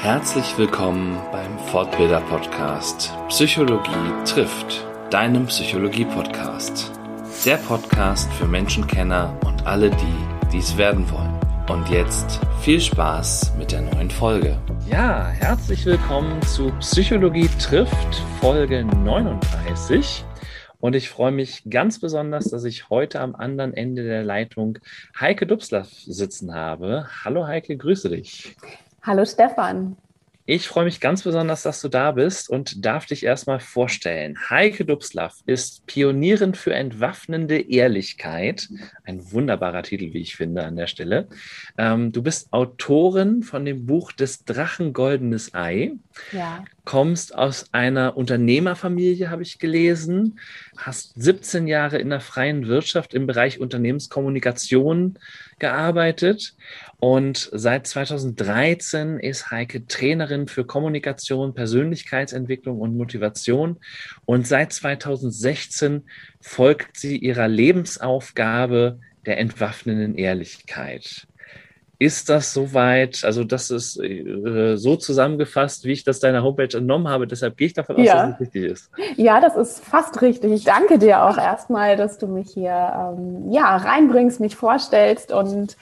Herzlich willkommen beim Fortbilder Podcast Psychologie trifft, deinem Psychologie Podcast. Der Podcast für Menschenkenner und alle die, die es werden wollen. Und jetzt viel Spaß mit der neuen Folge. Ja, herzlich willkommen zu Psychologie trifft Folge 39. Und ich freue mich ganz besonders, dass ich heute am anderen Ende der Leitung Heike Dubslav sitzen habe. Hallo Heike, grüße dich. Hallo Stefan. Ich freue mich ganz besonders, dass du da bist und darf dich erstmal vorstellen. Heike Dubslav ist Pionierin für entwaffnende Ehrlichkeit. Ein wunderbarer Titel, wie ich finde, an der Stelle. Ähm, du bist Autorin von dem Buch des Drachen Goldenes Ei. Ja. Kommst aus einer Unternehmerfamilie, habe ich gelesen. Hast 17 Jahre in der freien Wirtschaft im Bereich Unternehmenskommunikation gearbeitet und seit 2013 ist Heike Trainerin für Kommunikation, Persönlichkeitsentwicklung und Motivation. Und seit 2016 folgt sie ihrer Lebensaufgabe der entwaffnenden Ehrlichkeit. Ist das soweit? Also, das ist äh, so zusammengefasst, wie ich das deiner Homepage entnommen habe. Deshalb gehe ich davon aus, ja. dass es richtig ist. Ja, das ist fast richtig. Ich danke dir auch erstmal, dass du mich hier ähm, ja, reinbringst, mich vorstellst. Und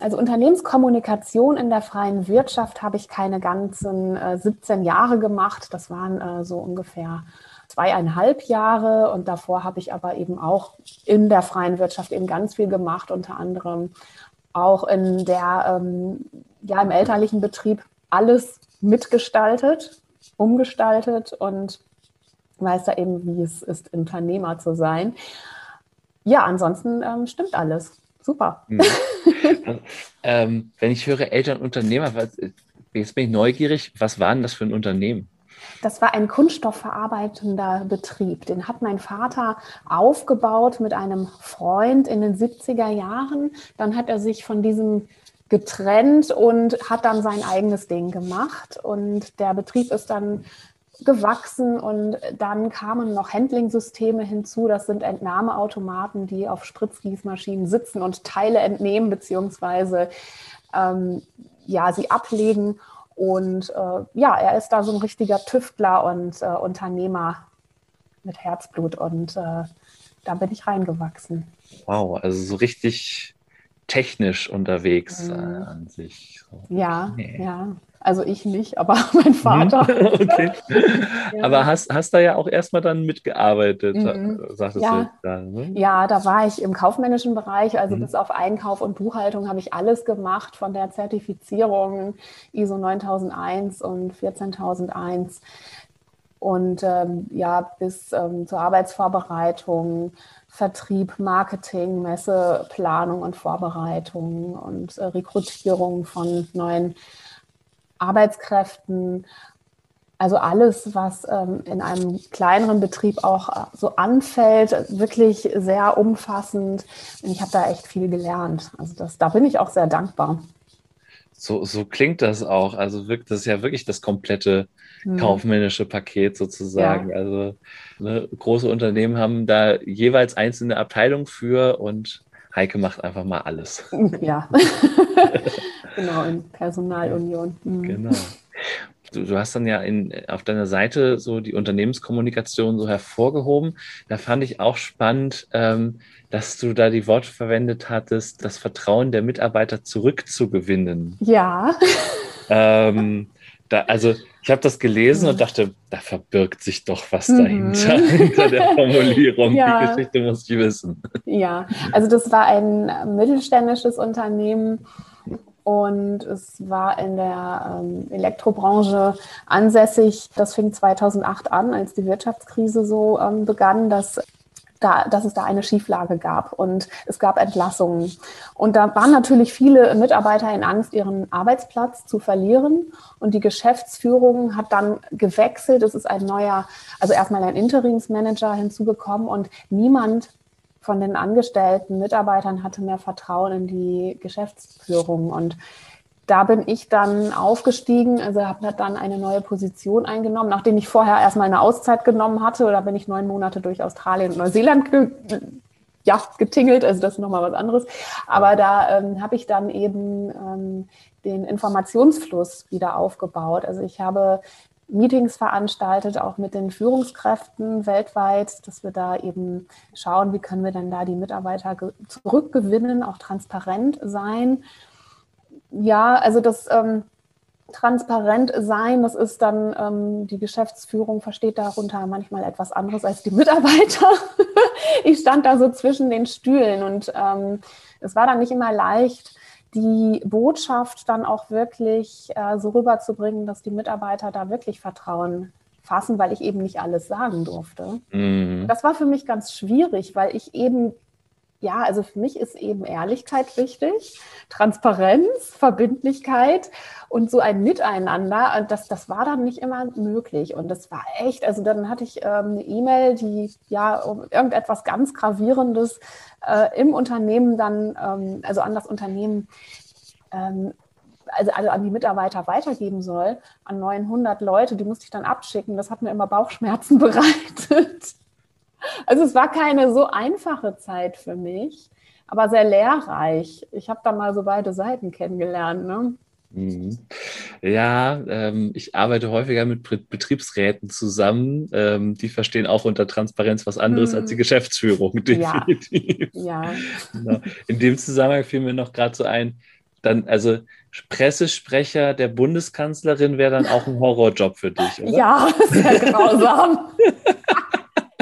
also Unternehmenskommunikation in der freien Wirtschaft habe ich keine ganzen äh, 17 Jahre gemacht. Das waren äh, so ungefähr zweieinhalb Jahre. Und davor habe ich aber eben auch in der freien Wirtschaft eben ganz viel gemacht, unter anderem auch in der, ähm, ja, im elterlichen Betrieb alles mitgestaltet, umgestaltet und weiß da eben, wie es ist, Unternehmer zu sein. Ja, ansonsten ähm, stimmt alles. Super. Mhm. ähm, wenn ich höre Elternunternehmer, was, jetzt bin ich neugierig, was war denn das für ein Unternehmen? Das war ein kunststoffverarbeitender Betrieb. Den hat mein Vater aufgebaut mit einem Freund in den 70er Jahren. Dann hat er sich von diesem getrennt und hat dann sein eigenes Ding gemacht. Und der Betrieb ist dann gewachsen und dann kamen noch Handling-Systeme hinzu. Das sind Entnahmeautomaten, die auf Spritzgießmaschinen sitzen und Teile entnehmen beziehungsweise ähm, ja, sie ablegen. Und äh, ja, er ist da so ein richtiger Tüftler und äh, Unternehmer mit Herzblut und äh, da bin ich reingewachsen. Wow, also so richtig technisch unterwegs mhm. Äh, an sich. So. Ja, okay. ja. Also ich nicht, aber mein Vater. okay. ja. Aber hast, hast da ja auch erstmal dann mitgearbeitet, mhm. sagtest ja. du dann. Ne? Ja, da war ich im kaufmännischen Bereich, also mhm. bis auf Einkauf und Buchhaltung habe ich alles gemacht, von der Zertifizierung ISO 9001 und 14001 und ähm, ja, bis ähm, zur Arbeitsvorbereitung, Vertrieb, Marketing, Messeplanung und Vorbereitung und äh, Rekrutierung von neuen Arbeitskräften, also alles, was ähm, in einem kleineren Betrieb auch äh, so anfällt, wirklich sehr umfassend. Und ich habe da echt viel gelernt. Also das, da bin ich auch sehr dankbar. So, so klingt das auch. Also wirkt das ist ja wirklich das komplette hm. kaufmännische Paket sozusagen. Ja. Also ne, große Unternehmen haben da jeweils einzelne Abteilungen für und Heike macht einfach mal alles. Ja. Genau, in Personalunion. Mhm. Genau. Du, du, hast dann ja in, auf deiner Seite so die Unternehmenskommunikation so hervorgehoben. Da fand ich auch spannend, ähm, dass du da die Worte verwendet hattest, das Vertrauen der Mitarbeiter zurückzugewinnen. Ja. Ähm, da, also ich habe das gelesen und dachte, da verbirgt sich doch was mhm. dahinter, hinter der Formulierung. Ja. Die Geschichte muss ich wissen. Ja, also das war ein mittelständisches Unternehmen, und es war in der ähm, Elektrobranche ansässig. Das fing 2008 an, als die Wirtschaftskrise so ähm, begann, dass da, dass es da eine Schieflage gab und es gab Entlassungen. Und da waren natürlich viele Mitarbeiter in Angst, ihren Arbeitsplatz zu verlieren. Und die Geschäftsführung hat dann gewechselt. Es ist ein neuer, also erstmal ein Interimsmanager hinzugekommen und niemand von den Angestellten, Mitarbeitern hatte mehr Vertrauen in die Geschäftsführung. Und da bin ich dann aufgestiegen, also habe dann eine neue Position eingenommen, nachdem ich vorher erstmal eine Auszeit genommen hatte. Oder bin ich neun Monate durch Australien und Neuseeland ge ja, getingelt, also das ist nochmal was anderes. Aber da ähm, habe ich dann eben ähm, den Informationsfluss wieder aufgebaut. Also ich habe Meetings veranstaltet, auch mit den Führungskräften weltweit, dass wir da eben schauen, wie können wir denn da die Mitarbeiter zurückgewinnen, auch transparent sein. Ja, also das ähm, transparent sein, das ist dann, ähm, die Geschäftsführung versteht darunter manchmal etwas anderes als die Mitarbeiter. ich stand da so zwischen den Stühlen und ähm, es war dann nicht immer leicht, die Botschaft dann auch wirklich äh, so rüberzubringen, dass die Mitarbeiter da wirklich Vertrauen fassen, weil ich eben nicht alles sagen durfte. Mhm. Das war für mich ganz schwierig, weil ich eben ja, also für mich ist eben Ehrlichkeit wichtig, Transparenz, Verbindlichkeit und so ein Miteinander. Das, das war dann nicht immer möglich. Und das war echt, also dann hatte ich ähm, eine E-Mail, die ja um irgendetwas ganz Gravierendes äh, im Unternehmen dann, ähm, also an das Unternehmen, ähm, also, also an die Mitarbeiter weitergeben soll, an 900 Leute, die musste ich dann abschicken. Das hat mir immer Bauchschmerzen bereitet. Also es war keine so einfache Zeit für mich, aber sehr lehrreich. Ich habe da mal so beide Seiten kennengelernt. Ne? Mhm. Ja, ähm, ich arbeite häufiger mit Betriebsräten zusammen. Ähm, die verstehen auch unter Transparenz was anderes mhm. als die mhm. Geschäftsführung, definitiv. Ja. ja. In dem Zusammenhang fiel mir noch gerade so ein, dann, also Pressesprecher der Bundeskanzlerin wäre dann auch ein Horrorjob für dich, oder? Ja, sehr grausam.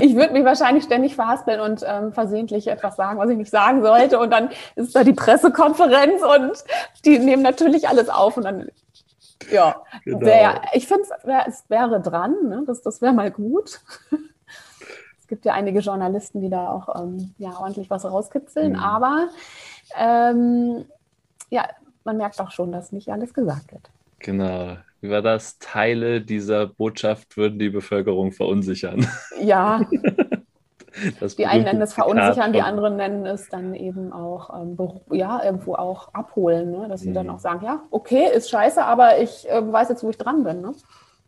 ich würde mich wahrscheinlich ständig verhaspeln und ähm, versehentlich etwas sagen, was ich nicht sagen sollte. Und dann ist da die Pressekonferenz und die nehmen natürlich alles auf und dann, ja, genau. wär, ich finde, wär, es wäre dran, ne? das, das wäre mal gut. es gibt ja einige Journalisten, die da auch ähm, ja, ordentlich was rauskitzeln, mhm. aber ähm, ja, man merkt auch schon, dass nicht alles gesagt wird. Genau. Wie war das? Teile dieser Botschaft würden die Bevölkerung verunsichern. Ja. die einen nennen es verunsichern, die anderen nennen es dann eben auch, ähm, ja, irgendwo auch abholen, ne? dass sie mhm. dann auch sagen, ja, okay, ist scheiße, aber ich äh, weiß jetzt, wo ich dran bin. Ne?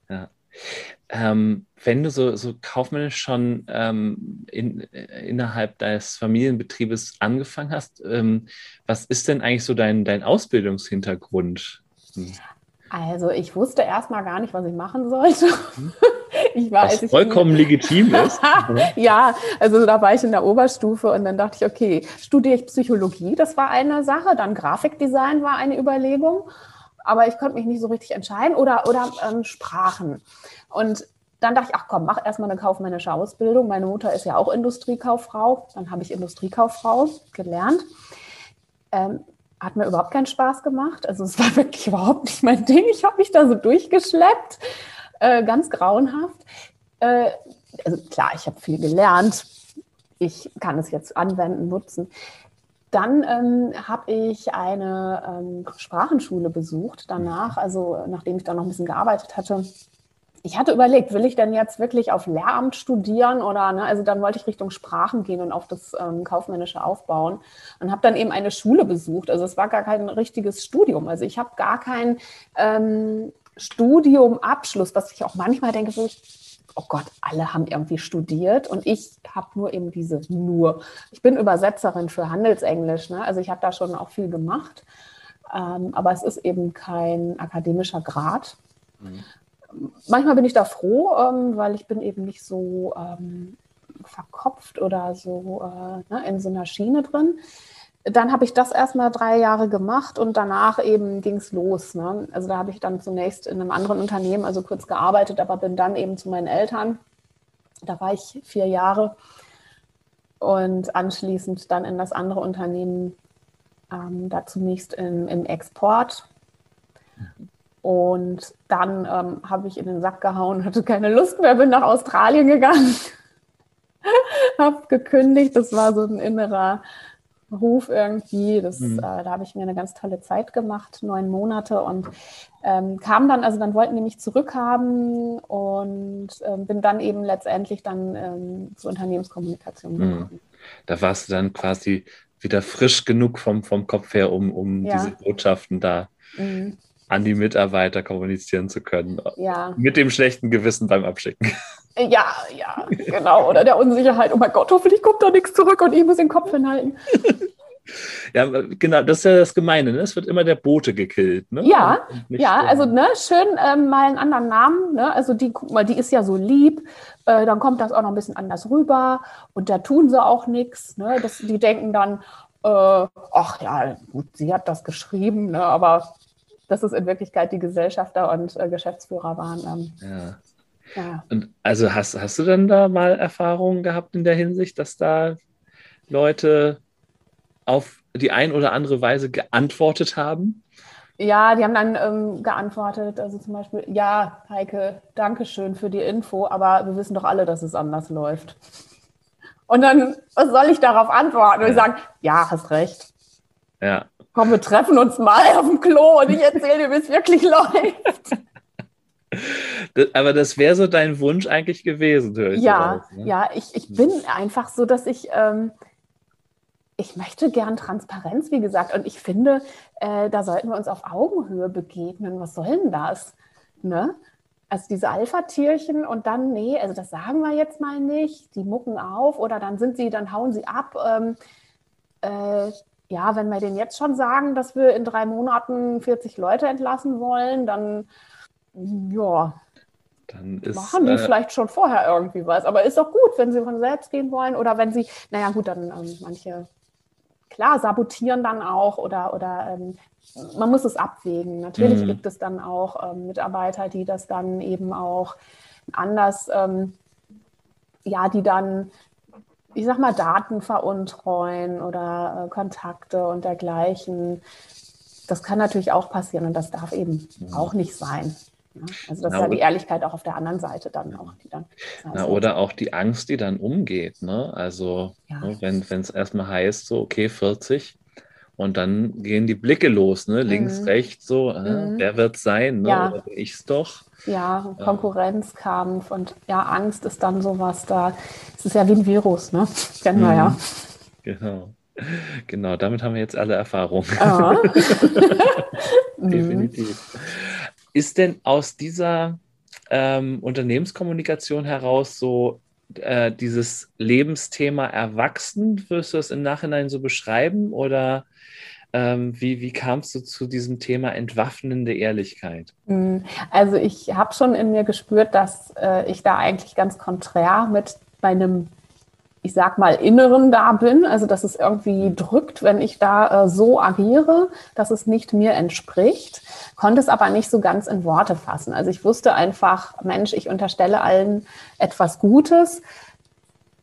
Ja. Ähm, wenn du so, so kaufmännisch schon ähm, in, äh, innerhalb deines Familienbetriebes angefangen hast, ähm, was ist denn eigentlich so dein, dein Ausbildungshintergrund? Hm. Also ich wusste erstmal gar nicht, was ich machen sollte. Mhm. Ich war, was vollkommen legitim ist. ja, also da war ich in der Oberstufe und dann dachte ich, okay, studiere ich Psychologie, das war eine Sache, dann Grafikdesign war eine Überlegung, aber ich konnte mich nicht so richtig entscheiden oder, oder ähm, Sprachen. Und dann dachte ich, ach komm, mach erstmal eine kaufmännische Ausbildung. Meine Mutter ist ja auch Industriekauffrau, dann habe ich Industriekauffrau gelernt. Ähm, hat mir überhaupt keinen Spaß gemacht. Also es war wirklich überhaupt nicht mein Ding. Ich habe mich da so durchgeschleppt, äh, ganz grauenhaft. Äh, also klar, ich habe viel gelernt. Ich kann es jetzt anwenden, nutzen. Dann ähm, habe ich eine ähm, Sprachenschule besucht danach, also nachdem ich da noch ein bisschen gearbeitet hatte ich hatte überlegt, will ich denn jetzt wirklich auf Lehramt studieren oder, ne, also dann wollte ich Richtung Sprachen gehen und auf das ähm, Kaufmännische aufbauen und habe dann eben eine Schule besucht. Also es war gar kein richtiges Studium. Also ich habe gar kein ähm, Studiumabschluss, was ich auch manchmal denke, so, oh Gott, alle haben irgendwie studiert und ich habe nur eben diese nur. Ich bin Übersetzerin für Handelsenglisch, ne? also ich habe da schon auch viel gemacht, ähm, aber es ist eben kein akademischer Grad. Mhm manchmal bin ich da froh, ähm, weil ich bin eben nicht so ähm, verkopft oder so äh, ne, in so einer Schiene drin. Dann habe ich das erstmal drei Jahre gemacht und danach eben ging es los. Ne? Also da habe ich dann zunächst in einem anderen Unternehmen, also kurz gearbeitet, aber bin dann eben zu meinen Eltern. Da war ich vier Jahre und anschließend dann in das andere Unternehmen, ähm, da zunächst im, im Export. Und dann ähm, habe ich in den Sack gehauen, hatte keine Lust mehr, bin nach Australien gegangen, habe gekündigt. Das war so ein innerer Ruf irgendwie. Das, mhm. äh, da habe ich mir eine ganz tolle Zeit gemacht, neun Monate und ähm, kam dann, also dann wollten die mich zurückhaben und ähm, bin dann eben letztendlich dann ähm, zur Unternehmenskommunikation mhm. gekommen. Mhm. Da warst du dann quasi wieder frisch genug vom, vom Kopf her, um, um ja. diese Botschaften da mhm an die Mitarbeiter kommunizieren zu können. Ja. Mit dem schlechten Gewissen beim Abschicken. Ja, ja, genau. Oder der Unsicherheit, oh mein Gott, hoffentlich kommt da nichts zurück und ich muss den Kopf hinhalten. Ja, genau, das ist ja das Gemeine, ne? Es wird immer der Bote gekillt, ne? Ja, ja, also ne, schön ähm, mal einen anderen Namen, ne? Also die, guck mal, die ist ja so lieb, äh, dann kommt das auch noch ein bisschen anders rüber und da tun sie auch nichts, ne? Das, die denken dann, äh, ach ja, gut, sie hat das geschrieben, ne? aber dass es in Wirklichkeit die Gesellschafter und äh, Geschäftsführer waren. Ähm, ja. Ja. Und also hast, hast du dann da mal Erfahrungen gehabt in der Hinsicht, dass da Leute auf die ein oder andere Weise geantwortet haben? Ja, die haben dann ähm, geantwortet, also zum Beispiel, ja, Heike, danke schön für die Info, aber wir wissen doch alle, dass es anders läuft. Und dann, was soll ich darauf antworten? Und ich sagen, ja, hast recht. Ja. Komm, wir treffen uns mal auf dem Klo und ich erzähle dir, wie es wirklich läuft. Das, aber das wäre so dein Wunsch eigentlich gewesen, höre ich. Ja, raus, ne? ja, ich, ich bin einfach so, dass ich, ähm, ich möchte gern Transparenz, wie gesagt, und ich finde, äh, da sollten wir uns auf Augenhöhe begegnen. Was soll denn das? Ne? Also diese Alpha-Tierchen und dann, nee, also das sagen wir jetzt mal nicht, die mucken auf oder dann sind sie, dann hauen sie ab. Ähm, äh, ja, wenn wir denen jetzt schon sagen, dass wir in drei Monaten 40 Leute entlassen wollen, dann ja, dann ist, machen die äh, vielleicht schon vorher irgendwie was. Aber ist auch gut, wenn sie von selbst gehen wollen oder wenn sie, naja gut, dann ähm, manche, klar, sabotieren dann auch oder, oder ähm, man muss es abwägen. Natürlich mhm. gibt es dann auch ähm, Mitarbeiter, die das dann eben auch anders, ähm, ja, die dann, ich sag mal, Daten veruntreuen oder äh, Kontakte und dergleichen. Das kann natürlich auch passieren und das darf eben mhm. auch nicht sein. Ja, also das Na, ist ja die Ehrlichkeit auch auf der anderen Seite dann auch. Die dann, Na, oder auch die Angst, die dann umgeht. Ne? Also ja. ne, wenn es erstmal heißt, so okay, 40, und dann gehen die Blicke los, ne? links, mhm. rechts, so, äh, mhm. wer wird es sein? Ne? Ja. Oder bin ich es doch? Ja, Konkurrenzkampf und ja, Angst ist dann sowas da. Es ist ja wie ein Virus, ne? Kennen wir ja. Mhm. Genau. Genau, damit haben wir jetzt alle Erfahrungen. Ah. Definitiv. Ist denn aus dieser ähm, Unternehmenskommunikation heraus so äh, dieses Lebensthema erwachsen? Wirst du es im Nachhinein so beschreiben? Oder ähm, wie, wie kamst du zu diesem Thema entwaffnende Ehrlichkeit? Hm, also ich habe schon in mir gespürt, dass äh, ich da eigentlich ganz konträr mit meinem ich sag mal, Inneren da bin, also dass es irgendwie drückt, wenn ich da äh, so agiere, dass es nicht mir entspricht, konnte es aber nicht so ganz in Worte fassen. Also ich wusste einfach, Mensch, ich unterstelle allen etwas Gutes.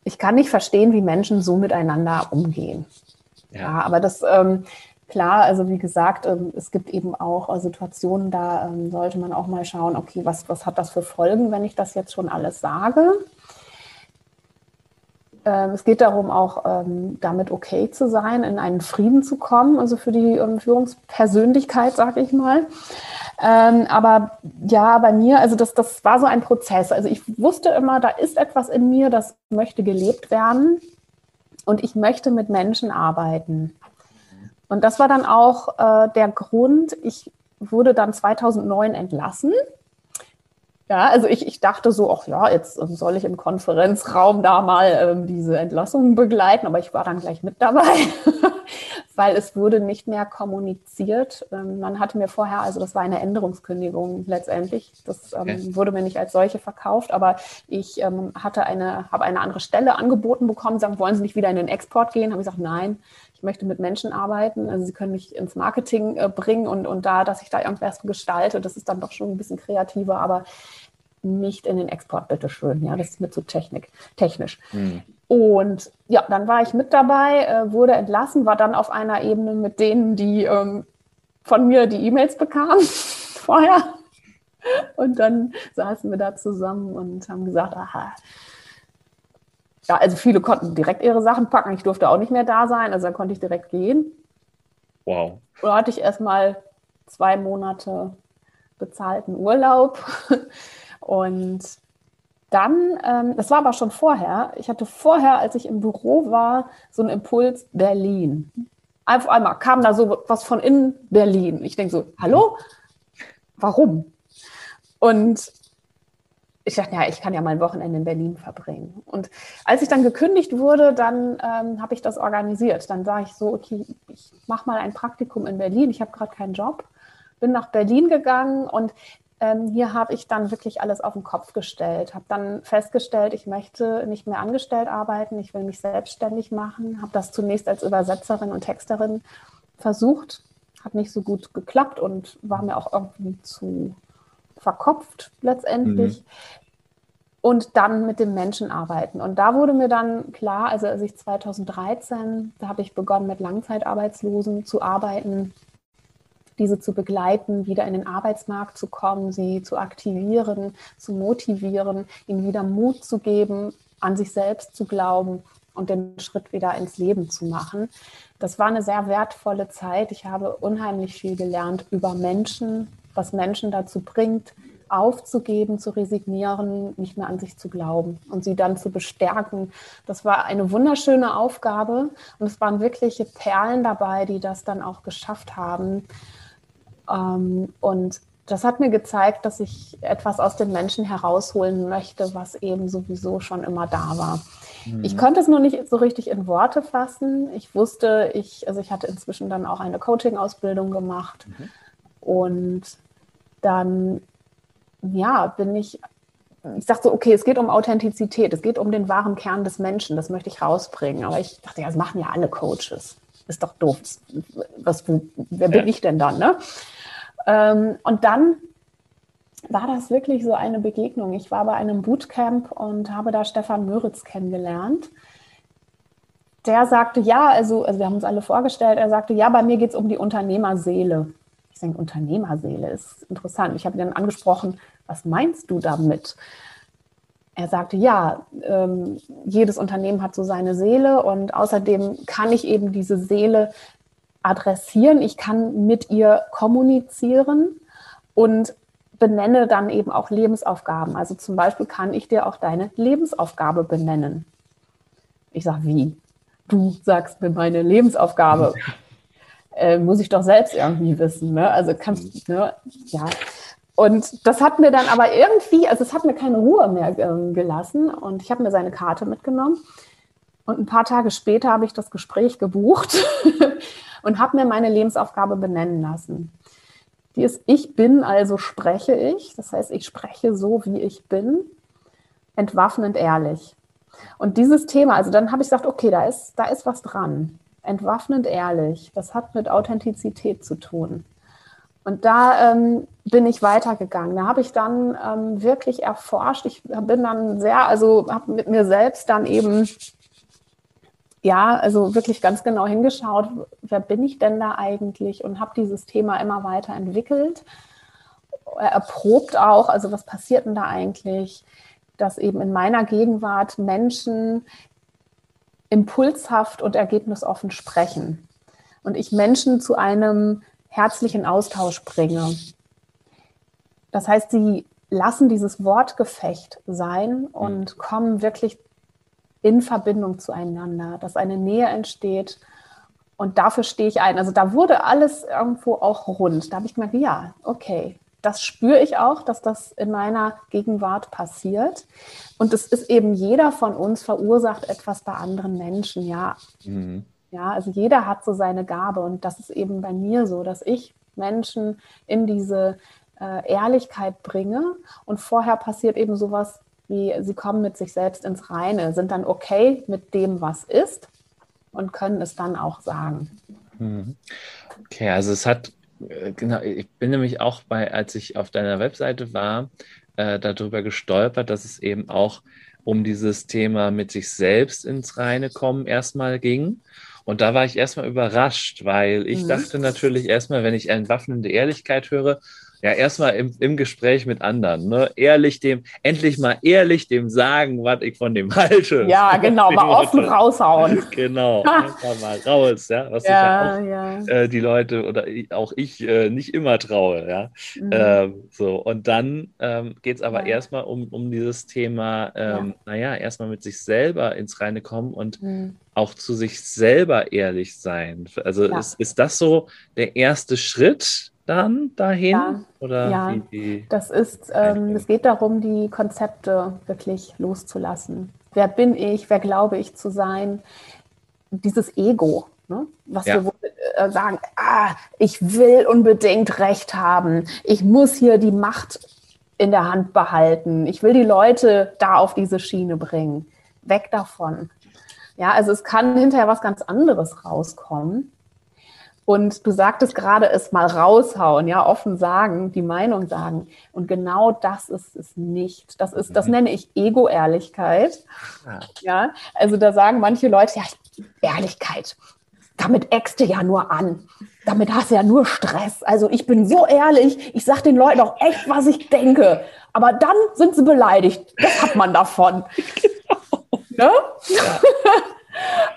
Ich kann nicht verstehen, wie Menschen so miteinander umgehen. Ja, ja aber das, ähm, klar, also wie gesagt, ähm, es gibt eben auch äh, Situationen, da ähm, sollte man auch mal schauen, okay, was, was hat das für Folgen, wenn ich das jetzt schon alles sage? Ähm, es geht darum, auch ähm, damit okay zu sein, in einen Frieden zu kommen, also für die ähm, Führungspersönlichkeit, sage ich mal. aber ja, bei mir, also das, das war so ein Prozess. Also ich wusste immer, da ist etwas in mir, das möchte gelebt werden und ich möchte mit Menschen arbeiten. Und das war dann auch äh, der Grund, ich wurde dann 2009 entlassen ja, also ich, ich dachte so, ach ja, jetzt soll ich im Konferenzraum da mal ähm, diese Entlassungen begleiten, aber ich war dann gleich mit dabei, weil es wurde nicht mehr kommuniziert. Ähm, man hatte mir vorher, also das war eine Änderungskündigung letztendlich, das ähm, okay. wurde mir nicht als solche verkauft, aber ich ähm, hatte eine, habe eine andere Stelle angeboten bekommen, sagen, wollen Sie nicht wieder in den Export gehen? Habe ich gesagt, nein, ich möchte mit Menschen arbeiten. Also sie können mich ins Marketing äh, bringen und, und da, dass ich da irgendwas gestalte, das ist dann doch schon ein bisschen kreativer, aber nicht in den Export, bitteschön. Ja, das ist mir zu Technik, technisch. Mhm. Und ja, dann war ich mit dabei, äh, wurde entlassen, war dann auf einer Ebene mit denen, die ähm, von mir die E-Mails bekamen vorher. Und dann saßen wir da zusammen und haben gesagt, aha, ja, also viele konnten direkt ihre Sachen packen. Ich durfte auch nicht mehr da sein, also dann konnte ich direkt gehen. Wow. Da hatte ich erstmal zwei Monate bezahlten Urlaub. Und dann, ähm, das war aber schon vorher, ich hatte vorher, als ich im Büro war, so einen Impuls Berlin. Auf einmal kam da so was von in Berlin. Ich denke so, hallo? Warum? Und ich dachte, ja, ich kann ja mal ein Wochenende in Berlin verbringen. Und als ich dann gekündigt wurde, dann ähm, habe ich das organisiert. Dann sage ich so, okay, ich mache mal ein Praktikum in Berlin. Ich habe gerade keinen Job. Bin nach Berlin gegangen und ähm, hier habe ich dann wirklich alles auf den Kopf gestellt. Habe dann festgestellt, ich möchte nicht mehr angestellt arbeiten. Ich will mich selbstständig machen. Habe das zunächst als Übersetzerin und Texterin versucht. Hat nicht so gut geklappt und war mir auch irgendwie zu verkopft letztendlich. Mhm. Und dann mit dem Menschen arbeiten. Und da wurde mir dann klar, also als ich 2013, da habe ich begonnen mit Langzeitarbeitslosen zu arbeiten, diese zu begleiten, wieder in den Arbeitsmarkt zu kommen, sie zu aktivieren, zu motivieren, ihnen wieder Mut zu geben, an sich selbst zu glauben und den Schritt wieder ins Leben zu machen. Das war eine sehr wertvolle Zeit. Ich habe unheimlich viel gelernt über Menschen, was Menschen dazu bringt, aufzugeben, zu resignieren, nicht mehr an sich zu glauben und sie dann zu bestärken. Das war eine wunderschöne Aufgabe und es waren wirkliche Perlen dabei, die das dann auch geschafft haben. Ähm, und das hat mir gezeigt, dass ich etwas aus den Menschen herausholen möchte, was eben sowieso schon immer da war. Mhm. Ich konnte es nur nicht so richtig in Worte fassen. Ich wusste, ich, also ich hatte inzwischen dann auch eine Coaching-Ausbildung gemacht mhm. und dann, ja, bin ich, ich dachte so, okay, es geht um Authentizität, es geht um den wahren Kern des Menschen, das möchte ich rausbringen. Aber ich dachte, ja, das machen ja alle Coaches. Ist doch doof. Was, wer bin ja. ich denn dann, ne? Ähm, und dann war das wirklich so eine Begegnung. Ich war bei einem Bootcamp und habe da Stefan Möritz kennengelernt. Der sagte, ja, also, also wir haben uns alle vorgestellt, er sagte, ja, bei mir geht es um die Unternehmerseele. Ich denke, Unternehmerseele ist interessant. Ich habe ihn dann angesprochen, was meinst du damit? Er sagte, ja, ähm, jedes Unternehmen hat so seine Seele und außerdem kann ich eben diese Seele adressieren, ich kann mit ihr kommunizieren und benenne dann eben auch Lebensaufgaben. Also zum Beispiel kann ich dir auch deine Lebensaufgabe benennen. Ich sage, wie? Du sagst mir meine Lebensaufgabe. äh, muss ich doch selbst irgendwie wissen. Ne? Also kannst ne? ja. Und das hat mir dann aber irgendwie, also es hat mir keine Ruhe mehr äh, gelassen und ich habe mir seine Karte mitgenommen. Und ein paar Tage später habe ich das Gespräch gebucht und habe mir meine Lebensaufgabe benennen lassen. Die ist, ich bin, also spreche ich. Das heißt, ich spreche so, wie ich bin, entwaffnend ehrlich. Und dieses Thema, also dann habe ich gesagt, okay, da ist, da ist was dran entwaffnend ehrlich. Das hat mit Authentizität zu tun. Und da ähm, bin ich weitergegangen. Da habe ich dann ähm, wirklich erforscht. Ich bin dann sehr, also habe mit mir selbst dann eben, ja, also wirklich ganz genau hingeschaut, wer bin ich denn da eigentlich und habe dieses Thema immer weiter entwickelt, erprobt auch, also was passiert denn da eigentlich, dass eben in meiner Gegenwart Menschen impulshaft und ergebnisoffen sprechen und ich Menschen zu einem herzlichen Austausch bringe. Das heißt, sie lassen dieses Wortgefecht sein und mhm. kommen wirklich in Verbindung zueinander, dass eine Nähe entsteht. Und dafür stehe ich ein. Also da wurde alles irgendwo auch rund. Da habe ich gemerkt, ja, okay, das spüre ich auch, dass das in meiner Gegenwart passiert. Und es ist eben jeder von uns verursacht etwas bei anderen Menschen, ja. Mhm. Ja, also jeder hat so seine Gabe und das ist eben bei mir so, dass ich Menschen in diese äh, Ehrlichkeit bringe und vorher passiert eben sowas wie, sie kommen mit sich selbst ins Reine, sind dann okay mit dem, was ist und können es dann auch sagen. Mhm. Okay, also es hat äh, genau, ich bin nämlich auch bei, als ich auf deiner Webseite war, äh, darüber gestolpert, dass es eben auch um dieses Thema mit sich selbst ins Reine kommen erstmal ging. Und da war ich erstmal überrascht, weil ich mhm. dachte natürlich erstmal, wenn ich entwaffnende Ehrlichkeit höre, ja, erstmal im, im Gespräch mit anderen, ne? Ehrlich dem, endlich mal ehrlich dem sagen, was ich von dem halte. Ja, genau, mal offen raushauen. genau, einfach mal raus, ja. Was ja, ja, auch, Äh, die Leute oder auch ich äh, nicht immer traue, ja. Mhm. Ähm, so, und dann ähm, geht es aber ja. erstmal um, um dieses Thema, ähm, ja. naja, erstmal mit sich selber ins Reine kommen und mhm. auch zu sich selber ehrlich sein. Also ist, ist das so der erste Schritt? Dann dahin? Ja, Oder ja. Wie, wie? das ist, ähm, es geht darum, die Konzepte wirklich loszulassen. Wer bin ich? Wer glaube ich zu sein? Dieses Ego, ne? was Ja. wir äh, sagen, ah, ich will unbedingt Recht haben. Ich muss hier die Macht in der Hand behalten. Ich will die Leute da auf diese Schiene bringen. Weg davon. Ja, also es kann hinterher was ganz anderes rauskommen. Und du sagtest gerade, es mal raushauen, ja, offen sagen, die Meinung sagen. Und genau das ist es nicht. Das ist, das Mhm. nenne ich Ego-Ehrlichkeit. Ah, Ja, also da sagen manche Leute, ja, Ehrlichkeit, damit du ja nur an. Damit hast du ja nur Stress. Also ich bin so ehrlich, ich sage den Leuten auch echt, was ich denke. Aber dann sind sie beleidigt. Das hat man davon. Ne?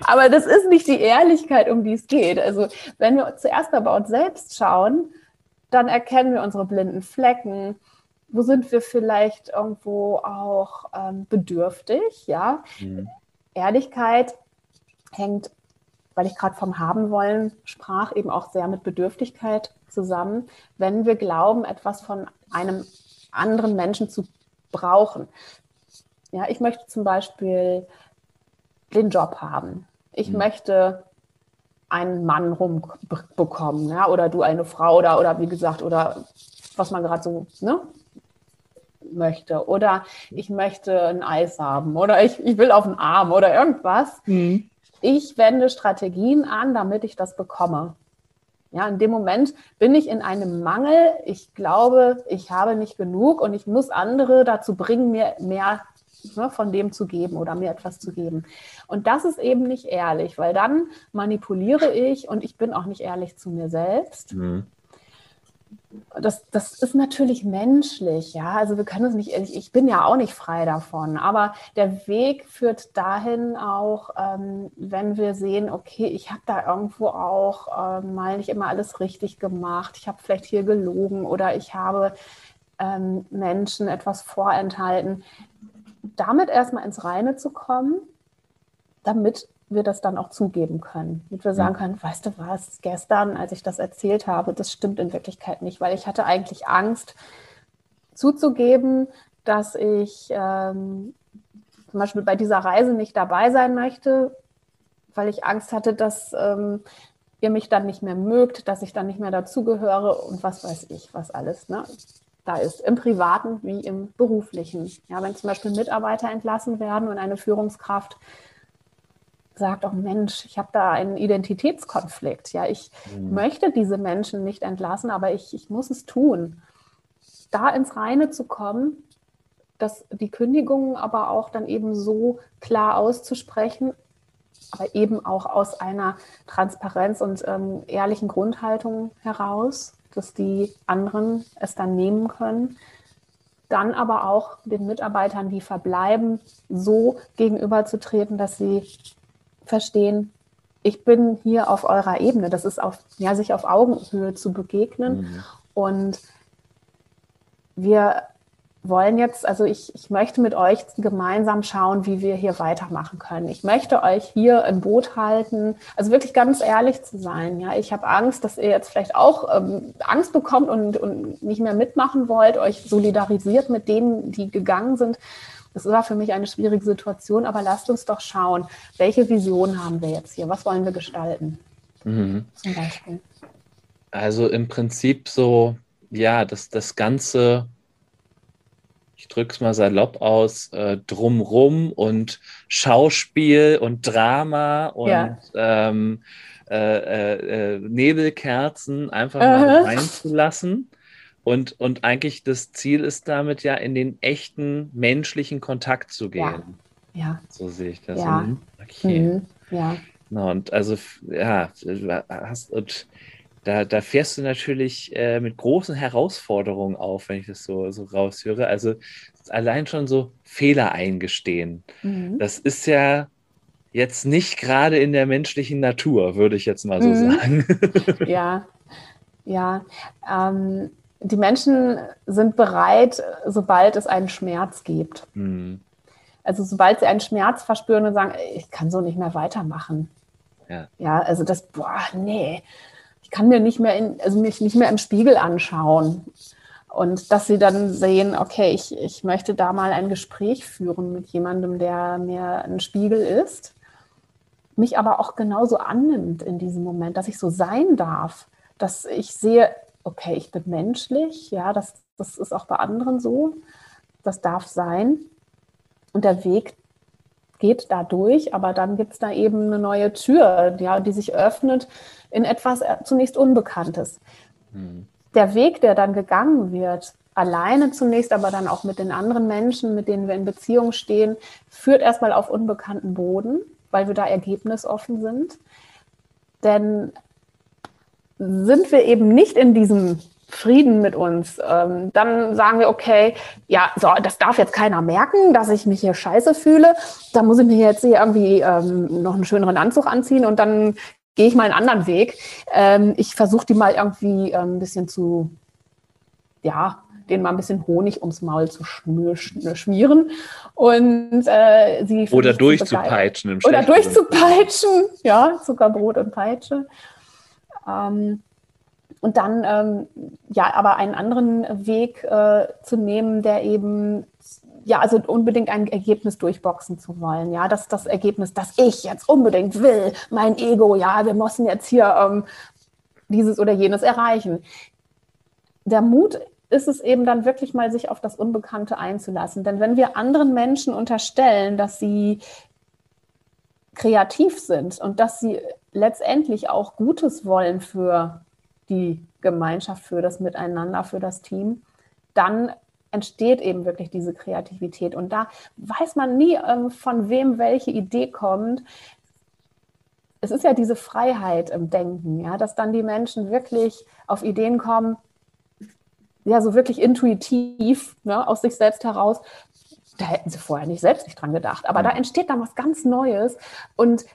Aber das ist nicht die Ehrlichkeit, um die es geht. Also wenn wir zuerst mal bei uns selbst schauen, dann erkennen wir unsere blinden Flecken. Wo sind wir vielleicht irgendwo auch ähm, bedürftig? Ja, mhm. Ehrlichkeit hängt, weil ich gerade vom Haben wollen sprach, eben auch sehr mit Bedürftigkeit zusammen. Wenn wir glauben, etwas von einem anderen Menschen zu brauchen. Ja, ich möchte zum Beispiel den Job haben. Ich Mhm. möchte einen Mann rumbekommen, ja, oder du eine Frau oder, oder wie gesagt, oder was man gerade so ne, möchte. Oder ich möchte ein Eis haben oder ich, ich will auf den Arm oder irgendwas. Ich wende Strategien an, damit ich das bekomme. Ja, in dem Moment bin ich in einem Mangel. Ich glaube, ich habe nicht genug und ich muss andere dazu bringen, mir mehr ne, von dem zu geben oder mir etwas zu geben. Und das ist eben nicht ehrlich, weil dann manipuliere ich und ich bin auch nicht ehrlich zu mir selbst. Mhm. Das, das ist natürlich menschlich, ja. Also wir können es nicht, ich, ich bin ja auch nicht frei davon. Aber der Weg führt dahin auch, ähm, wenn wir sehen, okay, ich habe da irgendwo auch ähm, mal nicht immer alles richtig gemacht. Ich habe vielleicht hier gelogen oder ich habe ähm, Menschen etwas vorenthalten. Damit erstmal ins Reine zu kommen, damit wir das dann auch zugeben können. Damit wir sagen können, weißt du was, gestern, als ich das erzählt habe, das stimmt in Wirklichkeit nicht, weil ich hatte eigentlich Angst zuzugeben, dass ich ähm, zum Beispiel bei dieser Reise nicht dabei sein möchte, weil ich Angst hatte, dass ähm, ihr mich dann nicht mehr mögt, dass ich dann nicht mehr dazugehöre und was weiß ich, was alles ne, da ist, im privaten wie im beruflichen. Ja, wenn zum Beispiel Mitarbeiter entlassen werden und eine Führungskraft sagt, oh Mensch, ich habe da einen Identitätskonflikt. Ja, ich Mhm. möchte diese Menschen nicht entlassen, aber ich, ich muss es tun. Da ins Reine zu kommen, dass die Kündigungen aber auch dann eben so klar auszusprechen, aber eben auch aus einer Transparenz und ähm, ehrlichen Grundhaltung heraus, dass die anderen es dann nehmen können. Dann aber auch den Mitarbeitern, die verbleiben, so gegenüberzutreten, dass sie verstehen, ich bin hier auf eurer Ebene. Das ist auf, ja, sich auf Augenhöhe zu begegnen. Mhm. Und wir wollen jetzt, also ich, ich möchte mit euch gemeinsam schauen, wie wir hier weitermachen können. Ich möchte euch hier im Boot halten, also wirklich ganz ehrlich zu sein. Ja, ich habe Angst, dass ihr jetzt vielleicht auch ähm, Angst bekommt und, und nicht mehr mitmachen wollt, euch solidarisiert mit denen, die gegangen sind. Das war für mich eine schwierige Situation, aber lasst uns doch schauen, welche Vision haben wir jetzt hier? Was wollen wir gestalten? Mhm. Zum Beispiel. Also im Prinzip so, ja, das, das Ganze, es mal salopp aus, äh, drumrum und Schauspiel und Drama und Ja. ähm, äh, äh, äh, Nebelkerzen einfach mal reinzulassen. Und, und eigentlich das Ziel ist damit ja in den echten menschlichen Kontakt zu gehen. Ja. So sehe ich das. Ja. Mhm. Okay. Mhm. Ja. Na, und also, ja, hast, und da, da fährst du natürlich äh, mit großen Herausforderungen auf, wenn ich das so, so raushöre. Also allein schon so Fehler eingestehen. Mhm. Das ist ja jetzt nicht gerade in der menschlichen Natur, würde ich jetzt mal so Mhm. sagen. Ja, ja. Ähm, die Menschen sind bereit, sobald es einen Schmerz gibt. Hm, Also sobald sie einen Schmerz verspüren und sagen, "Ey, ich kann so nicht mehr weitermachen. Ja. Ja, also das, boah, nee, kann mir nicht mehr in, also mich nicht mehr im Spiegel anschauen. Und dass sie dann sehen, okay, ich, ich möchte da mal ein Gespräch führen mit jemandem, der mir ein Spiegel ist, mich aber auch genauso annimmt in diesem Moment, dass ich so sein darf, dass ich sehe, okay, ich bin menschlich, ja, das, das ist auch bei anderen so, das darf sein. Und der Weg geht da durch, aber dann gibt es da eben eine neue Tür, ja, die sich öffnet in etwas äh, zunächst Unbekanntes. Mhm. Der Weg, der dann gegangen wird, alleine zunächst, aber dann auch mit den anderen Menschen, mit denen wir in Beziehung stehen, führt erstmal auf unbekannten Boden, weil wir da ergebnisoffen sind. Denn sind wir eben nicht in diesem Frieden mit uns. Ähm, dann sagen wir, okay, ja, so, das darf jetzt keiner merken, dass ich mich hier scheiße fühle. Da muss ich mir jetzt hier irgendwie ähm, noch einen schöneren Anzug anziehen und dann gehe ich mal einen anderen Weg. Ähm, ich versuche die mal irgendwie ähm, ein bisschen zu, ja, denen mal ein bisschen Honig ums Maul zu schmieren und äh, sie oder durchzupeitschen. Oder durchzupeitschen, ja, Zuckerbrot und Peitsche. Ähm, und dann ähm, ja, aber einen anderen Weg äh, zu nehmen, der eben ja, also unbedingt ein Ergebnis durchboxen zu wollen. Ja, das das Ergebnis, das ich jetzt unbedingt will, mein Ego, ja, wir müssen jetzt hier ähm, dieses oder jenes erreichen. Der Mut ist es eben dann wirklich mal, sich auf das Unbekannte einzulassen. Denn wenn wir anderen Menschen unterstellen, dass sie kreativ sind und dass sie letztendlich auch Gutes wollen für die Gemeinschaft, für das Miteinander, für das Team, dann entsteht eben wirklich diese Kreativität. Und da weiß man nie, ähm, von wem welche Idee kommt. Es ist ja diese Freiheit im Denken, ja, dass dann die Menschen wirklich auf Ideen kommen, ja, so wirklich intuitiv ne, aus sich selbst heraus. Da hätten sie vorher nicht selbst nicht dran gedacht. Aber da entsteht dann was ganz Neues. Und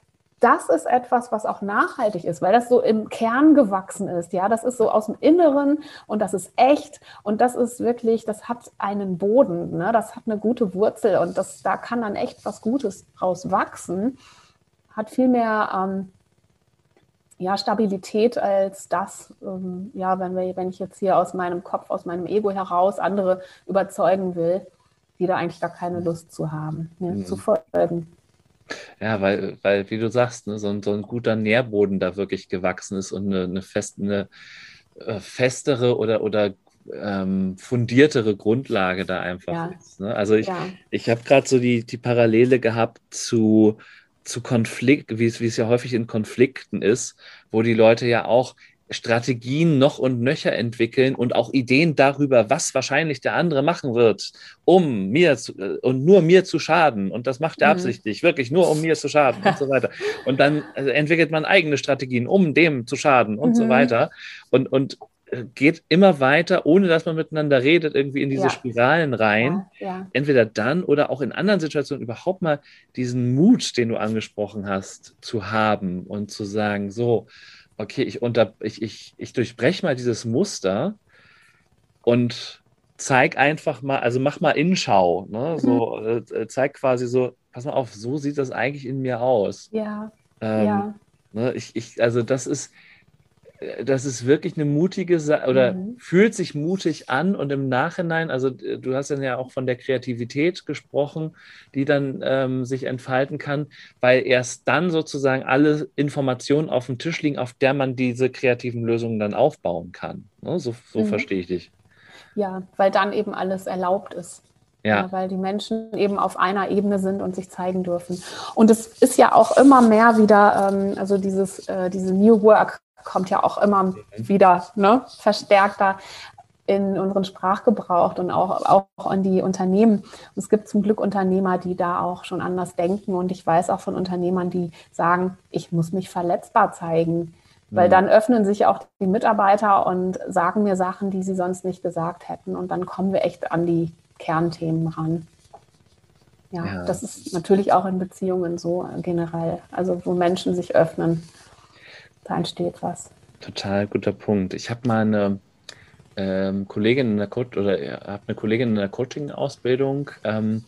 das ist etwas, was auch nachhaltig ist, weil das so im Kern gewachsen ist. Ja, das ist so aus dem Inneren und das ist echt und das ist wirklich, das hat einen Boden, ne? das hat eine gute Wurzel und das, da kann dann echt was Gutes raus wachsen. Hat viel mehr ähm, ja, Stabilität als das, ähm, ja, wenn, wir, wenn ich jetzt hier aus meinem Kopf, aus meinem Ego heraus andere überzeugen will, die da eigentlich gar keine Lust zu haben, ne, mhm. zu folgen. Ja, weil, weil, wie du sagst, ne, so, ein, so ein guter Nährboden da wirklich gewachsen ist und eine, eine, fest, eine äh, festere oder, oder ähm, fundiertere Grundlage da einfach ja. ist. Ne? Also ich, ja. ich habe gerade so die, die Parallele gehabt zu, zu Konflikt, wie es, wie es ja häufig in Konflikten ist, wo die Leute ja auch Strategien noch und nöcher entwickeln und auch Ideen darüber, was wahrscheinlich der andere machen wird, um mir zu, äh, und nur mir zu schaden. Und das macht er mhm. absichtlich, wirklich nur um mir zu schaden und so weiter. Und dann also entwickelt man eigene Strategien, um dem zu schaden und mhm. so weiter. Und, und äh, geht immer weiter, ohne dass man miteinander redet, irgendwie in diese ja. Spiralen rein. Ja, ja. Entweder dann oder auch in anderen Situationen überhaupt mal diesen Mut, den du angesprochen hast, zu haben und zu sagen, so, okay, ich, unter, ich, ich, ich durchbreche mal dieses Muster und zeig einfach mal, also mach mal Innenschau, ne? so, mhm. äh, zeig quasi so, pass mal auf, so sieht das eigentlich in mir aus. Ja. Ähm, ja. Ne? Ich, ich, also das ist, das ist wirklich eine mutige Sache oder mhm. fühlt sich mutig an und im Nachhinein, also äh, du hast dann ja auch von der Kreativität gesprochen, die dann ähm, sich entfalten kann, weil erst dann sozusagen alle Informationen auf dem Tisch liegen, auf der man diese kreativen Lösungen dann aufbauen kann. Ne? So, so mhm. verstehe ich dich. Ja, weil dann eben alles erlaubt ist. Ja. ja. weil die Menschen eben auf einer Ebene sind und sich zeigen dürfen. Und es ist ja auch immer mehr wieder, ähm, also dieses, äh, diese New Work kommt ja auch immer wieder ne, verstärkter in unseren Sprachgebrauch und auch, auch an die Unternehmen. Und es gibt zum Glück Unternehmer, die da auch schon anders denken. Und ich weiß auch von Unternehmern, die sagen, ich muss mich verletzbar zeigen. Weil mhm. dann öffnen sich auch die Mitarbeiter und sagen mir Sachen, die sie sonst nicht gesagt hätten. Und dann kommen wir echt an die Kernthemen ran. Ja, ja. das ist natürlich auch in Beziehungen so generell. Also wo Menschen sich öffnen da entsteht was. Total guter Punkt. Ich habe mal eine ähm, Kollegin in der Co oder ja, habe eine Kollegin in der Coaching-Ausbildung, ähm,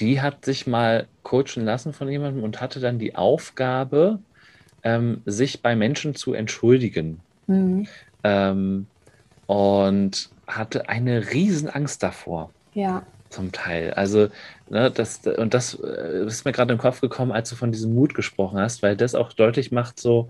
die hat sich mal coachen lassen von jemandem und hatte dann die Aufgabe, ähm, sich bei Menschen zu entschuldigen. Mhm. Ähm, und hatte eine Riesenangst davor. Ja. Zum Teil. Also, ne, das, und das äh, ist mir gerade im Kopf gekommen, als du von diesem Mut gesprochen hast, weil das auch deutlich macht, so,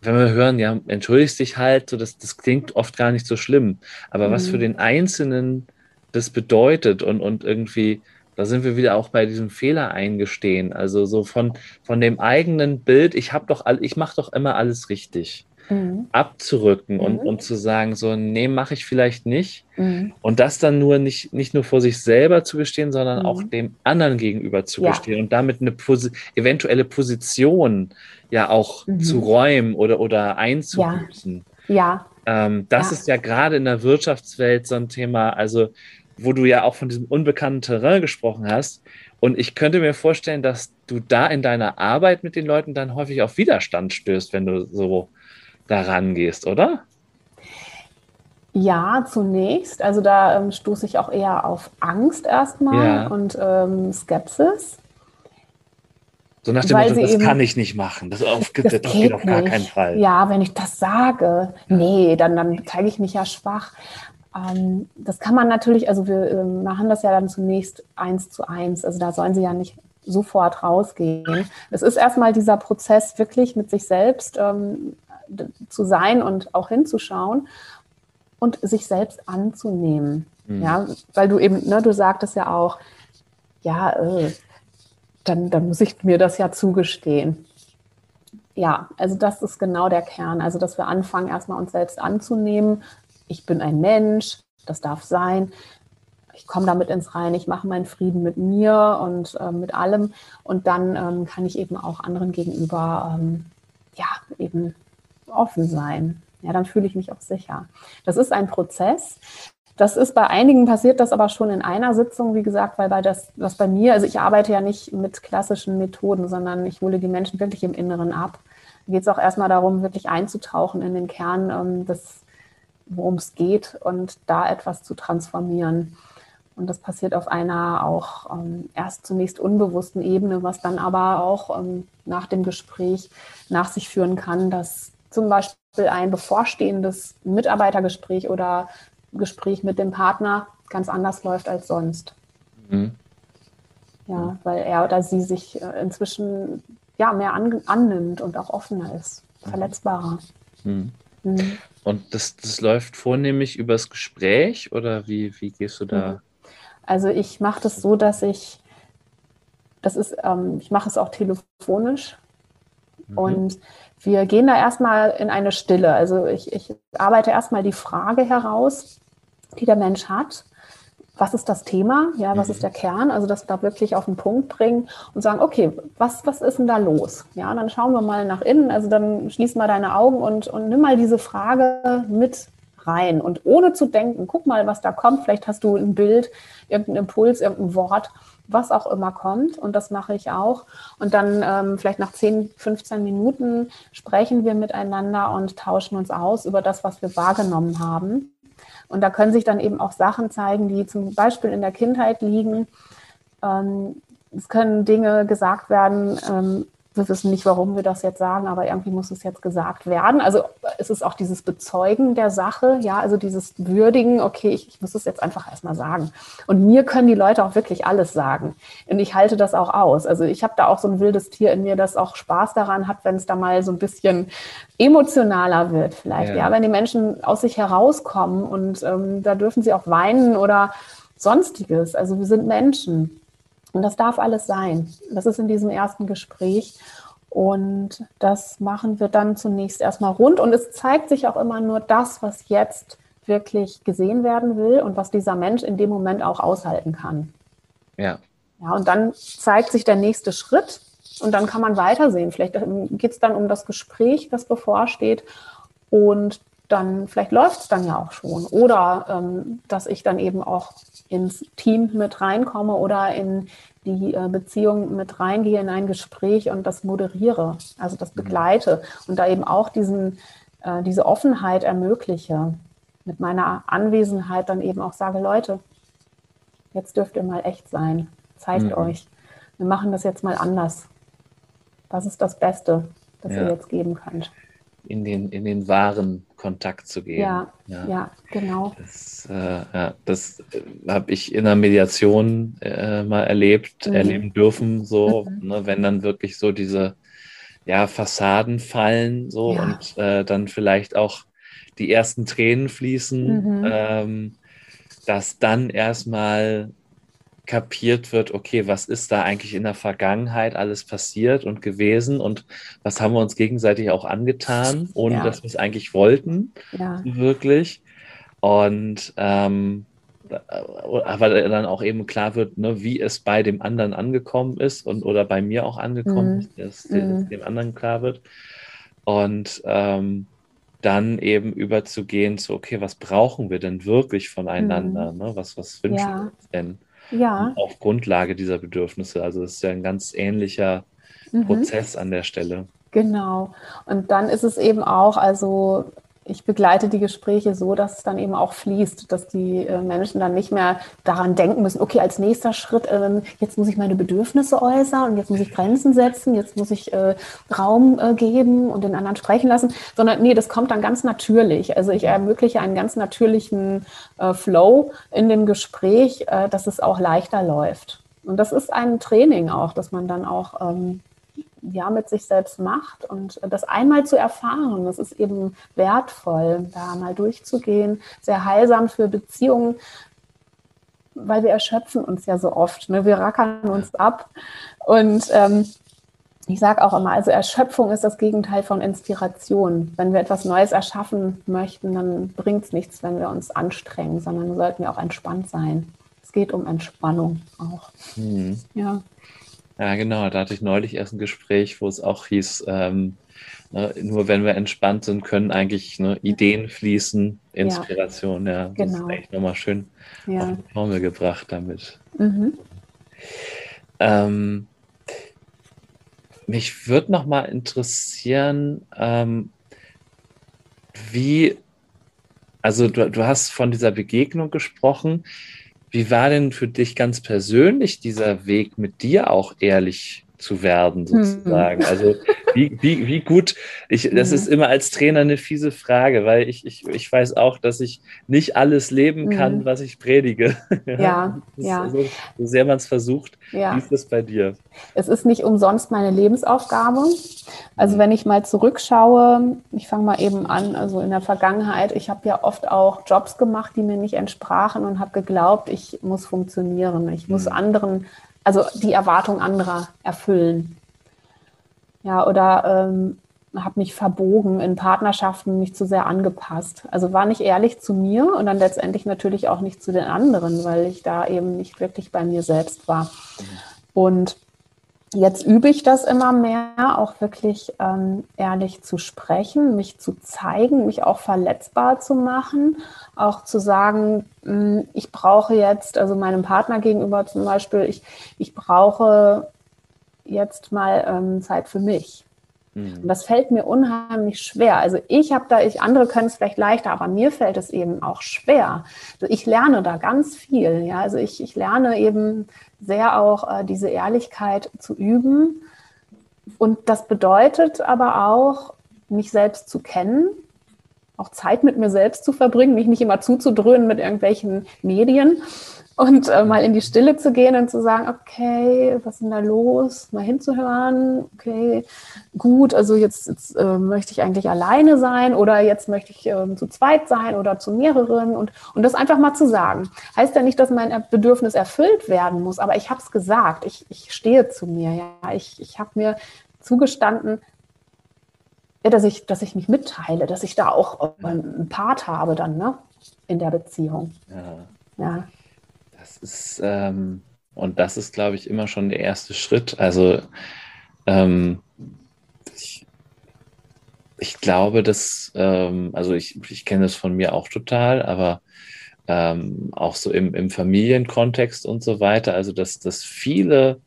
wenn wir hören, ja, entschuldigst dich halt, so, das, das klingt oft gar nicht so schlimm. Aber mhm. was für mhm. den Einzelnen das bedeutet und, und irgendwie, da sind wir wieder auch bei diesem Fehler eingestehen. Also so von, von dem eigenen Bild, ich habe doch ich mache doch immer alles richtig. Mhm. abzurücken mhm. und, und zu sagen, so, nee, mache ich vielleicht nicht. Mhm. Und das dann nur nicht, nicht nur vor sich selber zu gestehen, sondern mhm. auch dem anderen gegenüber zu ja. gestehen und damit eine Posi eventuelle Position ja auch mhm. zu räumen oder, oder einzubüßen. Ja. ja. Ähm, das ja. ist ja gerade in der Wirtschaftswelt so ein Thema, also wo du ja auch von diesem unbekannten Terrain gesprochen hast. Und ich könnte mir vorstellen, dass du da in deiner Arbeit mit den Leuten dann häufig auf Widerstand stößt, wenn du so daran gehst, oder? Ja, zunächst. Also da ähm, stoße ich auch eher auf Angst erstmal ja. und ähm, Skepsis. So nach dem Motto, das eben, kann ich nicht machen. Das, auf, das, das geht, geht auf gar keinen Fall. Ja, wenn ich das sage, nee, dann, dann zeige ich mich ja schwach. Ähm, das kann man natürlich, also wir ähm, machen das ja dann zunächst eins zu eins. Also da sollen sie ja nicht sofort rausgehen. Es ist erstmal dieser Prozess, wirklich mit sich selbst ähm, zu sein und auch hinzuschauen und sich selbst anzunehmen. Mhm. Ja, weil du eben, ne, du sagtest ja auch, ja, äh, dann, dann muss ich mir das ja zugestehen. Ja, also das ist genau der Kern. Also, dass wir anfangen, erstmal uns selbst anzunehmen. Ich bin ein Mensch, das darf sein. Ich komme damit ins Rein, ich mache meinen Frieden mit mir und äh, mit allem. Und dann ähm, kann ich eben auch anderen gegenüber, ähm, ja, eben offen sein. Ja, dann fühle ich mich auch sicher. Das ist ein Prozess. Das ist bei einigen passiert das aber schon in einer Sitzung, wie gesagt, weil bei das, was bei mir, also ich arbeite ja nicht mit klassischen Methoden, sondern ich hole die Menschen wirklich im Inneren ab. Da geht es auch erstmal darum, wirklich einzutauchen in den Kern ähm, des, worum es geht und da etwas zu transformieren. Und das passiert auf einer auch ähm, erst zunächst unbewussten Ebene, was dann aber auch ähm, nach dem Gespräch nach sich führen kann, dass zum Beispiel ein bevorstehendes Mitarbeitergespräch oder Gespräch mit dem Partner ganz anders läuft als sonst. Mhm. Ja, weil er oder sie sich äh, inzwischen ja, mehr an, annimmt und auch offener ist, mhm. verletzbarer. Mhm. Mhm. Und das, das läuft vornehmlich übers Gespräch oder wie, wie gehst du da? Mhm. Also ich mache das so, dass ich, das ist, ähm, ich mache es auch telefonisch mhm. und wir gehen da erstmal in eine Stille. Also ich, ich arbeite erstmal die Frage heraus, die der Mensch hat. Was ist das Thema? Ja, was mhm. ist der Kern? Also, wir da wirklich auf den Punkt bringen und sagen, okay, was, was ist denn da los? Ja, dann schauen wir mal nach innen. Also, dann schließ mal deine Augen und, und nimm mal diese Frage mit rein. Und ohne zu denken, guck mal, was da kommt. Vielleicht hast du ein Bild, irgendeinen Impuls, irgendein Wort was auch immer kommt. Und das mache ich auch. Und dann ähm, vielleicht nach 10, 15 Minuten sprechen wir miteinander und tauschen uns aus über das, was wir wahrgenommen haben. Und da können sich dann eben auch Sachen zeigen, die zum Beispiel in der Kindheit liegen. Ähm, es können Dinge gesagt werden, ähm, wir wissen nicht, warum wir das jetzt sagen, aber irgendwie muss es jetzt gesagt werden. Also es ist auch dieses Bezeugen der Sache, ja, also dieses Würdigen, okay, ich, ich muss es jetzt einfach erstmal sagen. Und mir können die Leute auch wirklich alles sagen. Und ich halte das auch aus. Also ich habe da auch so ein wildes Tier in mir, das auch Spaß daran hat, wenn es da mal so ein bisschen emotionaler wird, vielleicht. Ja, ja wenn die Menschen aus sich herauskommen und ähm, da dürfen sie auch weinen oder sonstiges. Also wir sind Menschen. Und das darf alles sein. Das ist in diesem ersten Gespräch. Und das machen wir dann zunächst erstmal rund. Und es zeigt sich auch immer nur das, was jetzt wirklich gesehen werden will und was dieser Mensch in dem Moment auch aushalten kann. Ja. Ja, und dann zeigt sich der nächste Schritt und dann kann man weitersehen. Vielleicht geht es dann um das Gespräch, das bevorsteht. Und dann vielleicht läuft es dann ja auch schon. Oder ähm, dass ich dann eben auch ins Team mit reinkomme oder in die äh, Beziehung mit reingehe, in ein Gespräch und das moderiere, also das begleite und da eben auch diesen, äh, diese Offenheit ermögliche. Mit meiner Anwesenheit dann eben auch sage, Leute, jetzt dürft ihr mal echt sein. Zeigt mhm. euch. Wir machen das jetzt mal anders. Das ist das Beste, das ja. ihr jetzt geben könnt. In den, in den wahren Kontakt zu gehen. Ja, ja, ja genau. Das, äh, ja, das äh, habe ich in der Mediation äh, mal erlebt, mhm. erleben dürfen, so, mhm. ne, wenn dann wirklich so diese ja, Fassaden fallen so ja. und äh, dann vielleicht auch die ersten Tränen fließen, mhm. ähm, dass dann erstmal kapiert wird, okay, was ist da eigentlich in der Vergangenheit alles passiert und gewesen und was haben wir uns gegenseitig auch angetan, ohne ja. dass wir es eigentlich wollten, ja. wirklich. Und ähm, aber dann auch eben klar wird, ne, wie es bei dem anderen angekommen ist und oder bei mir auch angekommen mhm. ist, dass, mhm. dem anderen klar wird. Und ähm, dann eben überzugehen zu, okay, was brauchen wir denn wirklich voneinander? Mhm. Ne? Was, was wünschen ja. wir uns denn? Ja. Auf Grundlage dieser Bedürfnisse. Also das ist ja ein ganz ähnlicher mhm. Prozess an der Stelle. Genau. Und dann ist es eben auch, also ich begleite die Gespräche so, dass es dann eben auch fließt, dass die äh, Menschen dann nicht mehr daran denken müssen, okay, als nächster Schritt, äh, jetzt muss ich meine Bedürfnisse äußern und jetzt muss ich Grenzen setzen, jetzt muss ich äh, Raum äh, geben und den anderen sprechen lassen, sondern nee, das kommt dann ganz natürlich. Also ich ermögliche einen ganz natürlichen Flow in dem Gespräch, dass es auch leichter läuft. Und das ist ein Training auch, dass man dann auch ähm, ja, mit sich selbst macht. Und das einmal zu erfahren, das ist eben wertvoll, da mal durchzugehen, sehr heilsam für Beziehungen, weil wir erschöpfen uns ja so oft. Ne? Wir rackern uns ab. Und ähm, ich sage auch immer, also Erschöpfung ist das Gegenteil von Inspiration. Wenn wir etwas Neues erschaffen möchten, dann bringt es nichts, wenn wir uns anstrengen, sondern sollten wir auch entspannt sein. Es geht um Entspannung auch. Mhm. Ja. Ja, genau. Da hatte ich neulich erst ein Gespräch, wo es auch hieß, ähm, ne, nur wenn wir entspannt sind, können eigentlich ne, Ideen fließen, Inspiration. Ja, ja das genau. ist echt nochmal schön ja. auf die Formel gebracht damit. Mhm. Ähm, mich würde nochmal interessieren, ähm, wie, also du, du hast von dieser Begegnung gesprochen. Wie war denn für dich ganz persönlich dieser Weg, mit dir auch ehrlich zu werden, sozusagen? Hm. Also wie, wie, wie gut, ich, das hm. ist immer als Trainer eine fiese Frage, weil ich, ich, ich weiß auch, dass ich nicht alles leben kann, hm. was ich predige. Ja, ja. So, so, sehr man es versucht. Ja. Wie ist das bei dir? Es ist nicht umsonst meine Lebensaufgabe. Also wenn ich mal zurückschaue, ich fange mal eben an, also in der Vergangenheit, ich habe ja oft auch Jobs gemacht, die mir nicht entsprachen und habe geglaubt, ich muss funktionieren, ich muss mhm. anderen also die Erwartung anderer erfüllen. Ja, oder ähm, habe mich verbogen in Partnerschaften, mich zu sehr angepasst. Also war nicht ehrlich zu mir und dann letztendlich natürlich auch nicht zu den anderen, weil ich da eben nicht wirklich bei mir selbst war. Und jetzt übe ich das immer mehr, auch wirklich ähm, ehrlich zu sprechen, mich zu zeigen, mich auch verletzbar zu machen, auch zu sagen, mh, hm, ich brauche jetzt, also meinem Partner gegenüber zum Beispiel, ich, ich brauche jetzt mal ähm, Zeit für mich. Mhm. Und das fällt mir unheimlich schwer. Also ich habe da, ich, andere können es vielleicht leichter, aber mir fällt es eben auch schwer. Also ich lerne da ganz viel. Ja, also ich, ich lerne eben sehr auch äh, diese Ehrlichkeit zu üben. Und das bedeutet aber auch, mich selbst zu kennen, auch Zeit mit mir selbst zu verbringen, mich nicht immer zuzudröhnen mit irgendwelchen Medien und äh, mal in die Stille zu gehen und zu sagen, okay, was ist denn da los? Mal hinzuhören, okay, gut, also jetzt, jetzt äh, möchte ich eigentlich alleine sein oder jetzt möchte ich äh, zu zweit sein oder zu mehreren und, und das einfach mal zu sagen. Heißt ja nicht, dass mein Bedürfnis erfüllt werden muss, aber ich habe es gesagt, ich, ich stehe zu mir, ja, ich, ich habe mir zugestanden, ja, dass ich, dass ich mich mitteile, dass ich da auch einen Part habe dann, ne, in der Beziehung. Ja. ja. Das ist, ähm, und das ist, glaube ich, immer schon der erste Schritt. Also ähm, ich, ich, glaube, dass, ähm, also ich, ich kenne das von mir auch total, aber ähm, auch so im, im Familienkontext und so weiter, also dass, dass viele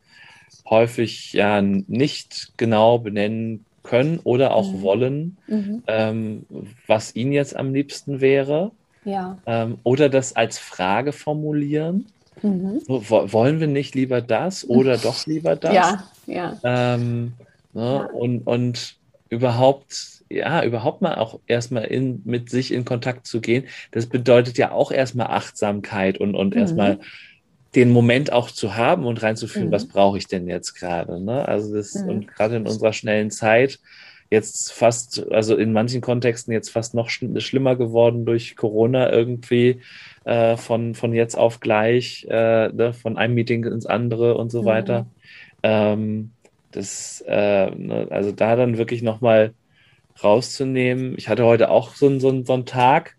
häufig ja nicht genau benennen können oder auch mhm. wollen, mhm. Ähm, was ihnen jetzt am liebsten wäre. Ja. Ähm, oder das als Frage formulieren. Mhm. So, wollen wir nicht lieber das oder doch lieber das? Ja, ja. Ähm, ne? ja. Und, und überhaupt ja, überhaupt mal auch erstmal in, mit sich in Kontakt zu gehen, das bedeutet ja auch erstmal Achtsamkeit und, und mhm. erstmal den Moment auch zu haben und reinzufühlen, mhm. was brauche ich denn jetzt gerade. Ne? Also das, mhm. und gerade in unserer schnellen Zeit, jetzt fast, also in manchen Kontexten jetzt fast noch schl schlimmer geworden durch Corona irgendwie, äh, von, von jetzt auf gleich, äh, ne? von einem Meeting ins andere und so mhm. weiter. Ähm, das, äh, ne? also da dann wirklich nochmal rauszunehmen. Ich hatte heute auch so, einen, so, so einen Tag,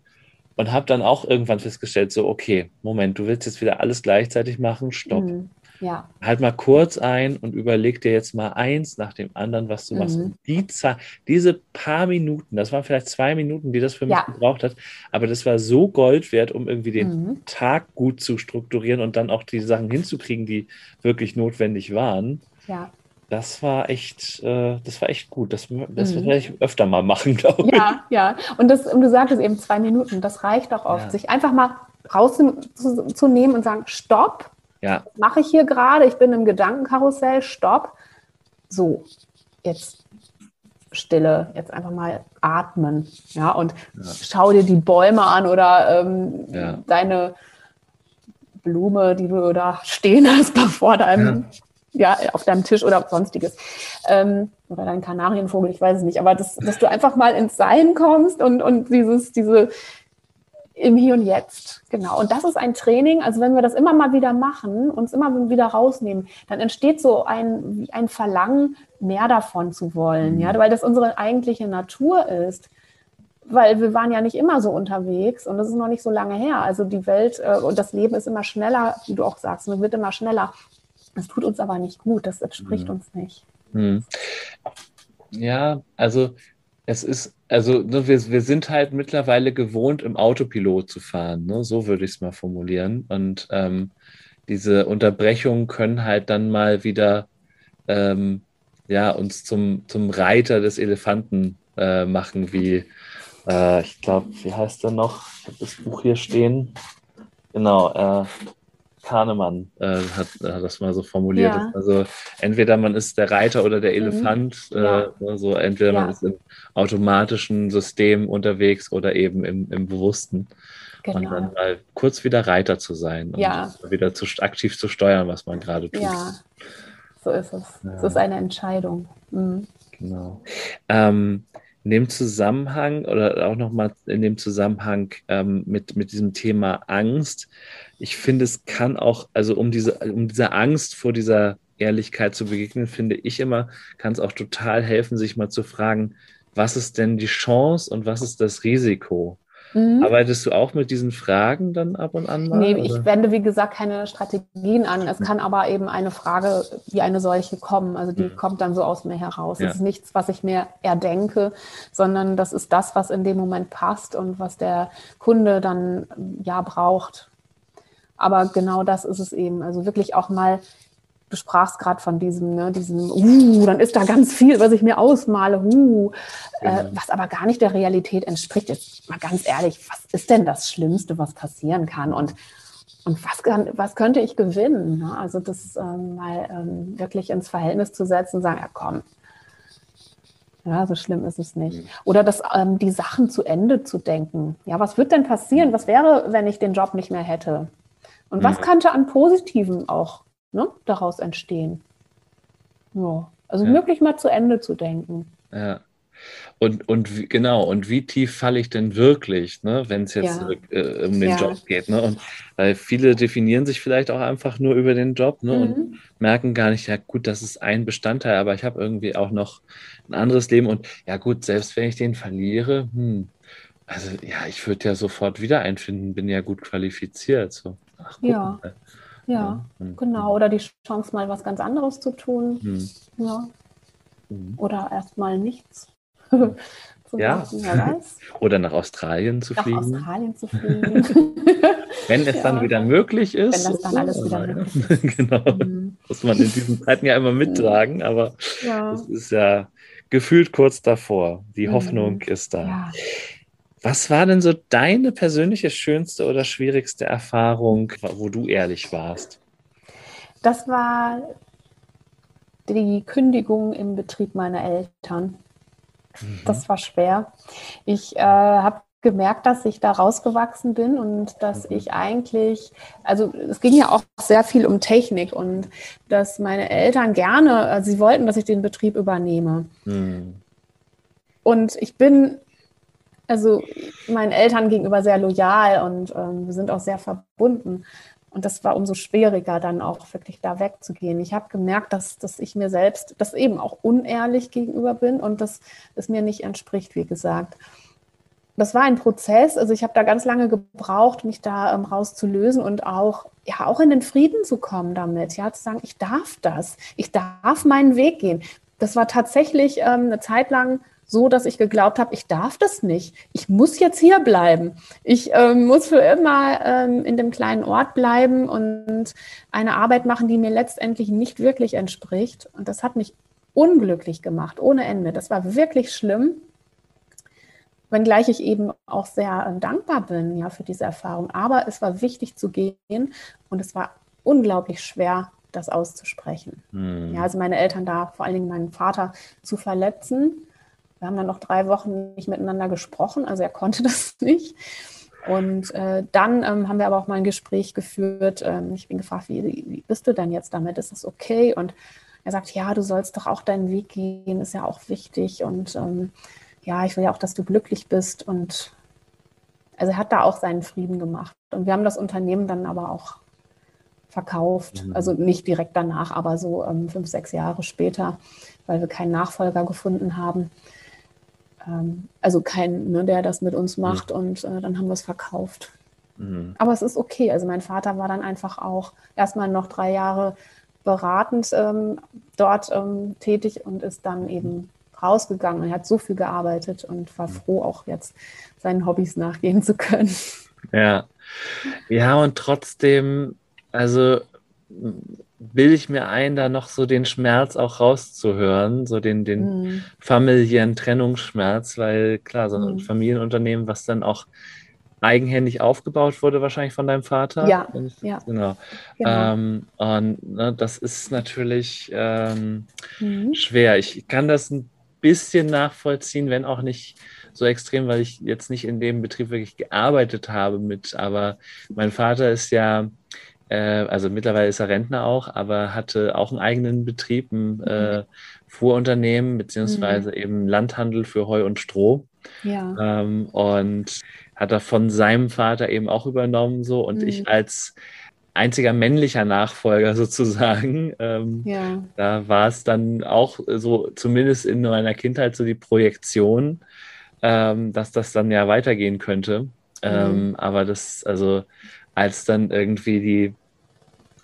und habe dann auch irgendwann festgestellt, so, okay, Moment, du willst jetzt wieder alles gleichzeitig machen, stopp. Mhm. Ja. Halt mal kurz ein und überleg dir jetzt mal eins nach dem anderen, was du mhm. machst. Und die diese paar Minuten, das waren vielleicht zwei Minuten, die das für mich ja. gebraucht hat, aber das war so Gold wert, um irgendwie den mhm. Tag gut zu strukturieren und dann auch die Sachen hinzukriegen, die wirklich notwendig waren. Ja das war echt, äh, das war echt gut. Das, das mhm. werde ich öfter mal machen, glaube ich. Ja, ja. Und, das, und du sagtest eben zwei Minuten, das reicht auch oft, ja. sich einfach mal rauszunehmen und sagen, stopp, ja. was mache ich hier gerade? Ich bin im Gedankenkarussell, stopp. So, jetzt Stille, jetzt einfach mal atmen. Ja, und ja. schau dir die Bäume an oder ähm, ja. deine Blume, die du da stehen hast vor deinem ja, auf deinem Tisch oder sonstiges. Ähm, oder dein Kanarienvogel, ich weiß es nicht. Aber das, dass du einfach mal ins Sein kommst und, und dieses, diese im Hier und Jetzt. Genau. Und das ist ein Training. Also wenn wir das immer mal wieder machen, uns immer wieder rausnehmen, dann entsteht so ein, ein Verlangen, mehr davon zu wollen. Mhm. Ja, weil das unsere eigentliche Natur ist weil wir waren ja nicht immer so unterwegs und das ist noch nicht so lange her. Also die Welt äh, und das Leben ist immer schneller, wie du auch sagst, und es wird immer schneller. Das tut uns aber nicht gut, das entspricht mhm. uns nicht. Mhm. Ja, also es ist, also ne, wir, wir sind halt mittlerweile gewohnt, im Autopilot zu fahren, ne? so würde ich es mal formulieren. Und ähm, diese Unterbrechungen können halt dann mal wieder ähm, ja, uns zum, zum Reiter des Elefanten äh, machen, wie äh, ich glaube, wie heißt er noch? Ich habe das Buch hier stehen. Genau, äh, Kahnemann äh, hat, hat, das mal so formuliert. Ja. Also entweder man ist der Reiter oder der mhm. Elefant. Mhm. Ja. Äh, also entweder ja. man ist im automatischen System unterwegs oder eben im, im Bewussten. Genau. Und dann mal kurz wieder Reiter zu sein und wieder zu, aktiv zu steuern, was man gerade tut. Ja, so ist es. Es ist eine Entscheidung. Mhm. Genau. Ähm, in dem Zusammenhang oder auch nochmal in dem Zusammenhang ähm, mit, mit diesem Thema Angst, ich finde, es kann auch, also um diese, um dieser Angst vor dieser Ehrlichkeit zu begegnen, finde ich immer, kann es auch total helfen, sich mal zu fragen, was ist denn die Chance und was ist das Risiko? Mhm. Arbeitest du auch mit diesen Fragen dann ab und an mal? Nee, oder? ich wende, wie gesagt, keine Strategien an. Es kann aber eben eine Frage wie eine solche kommen. Also die mhm. kommt dann so aus mir heraus. Ja. Es ist nichts, was ich mir erdenke, sondern das ist das, was in dem Moment passt und was der Kunde dann ja braucht. Aber genau das ist es eben. Also wirklich auch mal du sprachst gerade von diesem, ne, diesem, uh, dann ist da ganz viel, was ich mir ausmale, uh, äh, genau. was aber gar nicht der Realität entspricht. Jetzt mal ganz ehrlich, was ist denn das Schlimmste, was passieren kann? Und, und was, kann, was könnte ich gewinnen? Ne? Also das ähm, mal ähm, wirklich ins Verhältnis zu setzen und sagen, ja komm, ja, so schlimm ist es nicht. Mhm. Oder das, ähm, die Sachen zu Ende zu denken. Ja, was wird denn passieren? Was wäre, wenn ich den Job nicht mehr hätte? Und was mhm. könnte an Positiven auch ne, daraus entstehen. Ja, also ja. wirklich mal zu Ende zu denken. Ja. Und, und genau, und wie tief falle ich denn wirklich, ne, wenn es jetzt ja. äh, um den ja. Job geht? Ne? Und weil viele definieren sich vielleicht auch einfach nur über den Job ne, mhm. und merken gar nicht, ja gut, das ist ein Bestandteil, aber ich habe irgendwie auch noch ein anderes Leben und ja gut, selbst wenn ich den verliere, hm, also ja, ich würde ja sofort wieder einfinden, bin ja gut qualifiziert. So. Ach, ja. Mal. Ja, mhm. genau. Oder die Chance, mal was ganz anderes zu tun. Mhm. Ja. Mhm. Oder erstmal nichts. zu ja. Machen, Oder nach Australien zu nach fliegen. Nach Australien zu fliegen. Wenn es ja. dann wieder möglich ist. Wenn das dann alles wieder möglich ist. genau. Mhm. Muss man in diesen Zeiten ja immer mittragen, aber ja. es ist ja gefühlt kurz davor. Die mhm. Hoffnung ist da. Was war denn so deine persönliche schönste oder schwierigste Erfahrung, wo du ehrlich warst? Das war die Kündigung im Betrieb meiner Eltern. Mhm. Das war schwer. Ich äh, habe gemerkt, dass ich da rausgewachsen bin und dass mhm. ich eigentlich, also es ging ja auch sehr viel um Technik und dass meine Eltern gerne, also sie wollten, dass ich den Betrieb übernehme. Mhm. Und ich bin also meinen Eltern gegenüber sehr loyal und ähm, wir sind auch sehr verbunden. Und das war umso schwieriger, dann auch wirklich da wegzugehen. Ich habe gemerkt, dass, dass ich mir selbst das eben auch unehrlich gegenüber bin und dass es mir nicht entspricht, wie gesagt. Das war ein Prozess. Also ich habe da ganz lange gebraucht, mich da ähm, rauszulösen und auch, ja, auch in den Frieden zu kommen damit. Ja, zu sagen, ich darf das. Ich darf meinen Weg gehen. Das war tatsächlich ähm, eine Zeit lang so, dass ich geglaubt habe, ich darf das nicht. Ich muss jetzt hier bleiben. Ich ähm, muss für immer ähm, in dem kleinen Ort bleiben und eine Arbeit machen, die mir letztendlich nicht wirklich entspricht. Und das hat mich unglücklich gemacht, ohne Ende. Das war wirklich schlimm. Wenngleich ich eben auch sehr äh, dankbar bin ja, für diese Erfahrung. Aber es war wichtig zu gehen und es war unglaublich schwer, das auszusprechen. Hm. Ja, also meine Eltern da, vor allen Dingen meinen Vater, zu verletzen wir haben dann noch drei Wochen nicht miteinander gesprochen, also er konnte das nicht. Und äh, dann ähm, haben wir aber auch mal ein Gespräch geführt. Ähm, ich bin gefragt, wie, wie, bist du denn jetzt damit? Ist das okay? Und er sagt, ja, du sollst doch auch deinen Weg gehen, ist ja auch wichtig. Und ähm, ja, ich will ja auch, dass du glücklich bist. Und also er hat da auch seinen Frieden gemacht. Und wir haben das Unternehmen dann aber auch verkauft. Mhm. Also nicht direkt danach, aber so ähm, fünf, sechs Jahre später, weil wir keinen Nachfolger gefunden haben ähm, also kein, ne, der das mit uns macht mhm. und äh, dann haben wir es verkauft. Mhm. Aber es ist okay. Also mein Vater war dann einfach auch erstmal noch drei Jahre beratend ähm, dort ähm, tätig und ist dann eben rausgegangen. Er hat so viel gearbeitet und war mhm. froh, auch jetzt seinen Hobbys nachgehen zu können. Ja, ja und trotzdem, also bilde ich mir ein, da noch so den Schmerz auch rauszuhören, so den, den mhm. familiären Trennungsschmerz, weil klar, so ein mhm. Familienunternehmen, was dann auch eigenhändig aufgebaut wurde, wahrscheinlich von deinem Vater. Ja, ja. genau. genau. Ähm, und ne, das ist natürlich ähm, mhm. schwer. Ich kann das ein bisschen nachvollziehen, wenn auch nicht so extrem, weil ich jetzt nicht in dem Betrieb wirklich gearbeitet habe mit, aber mein Vater ist ja also mittlerweile ist er Rentner auch, aber hatte auch einen eigenen Betrieb, ein äh, Fuhrunternehmen, beziehungsweise mhm. eben Landhandel für Heu und Stroh. Ja. Ähm, und hat er von seinem Vater eben auch übernommen so und mhm. ich als einziger männlicher Nachfolger sozusagen. Ähm, ja. Da war es dann auch so, zumindest in meiner Kindheit, so die Projektion, ähm, dass das dann ja weitergehen könnte. Mhm. Ähm, aber das, also als dann irgendwie die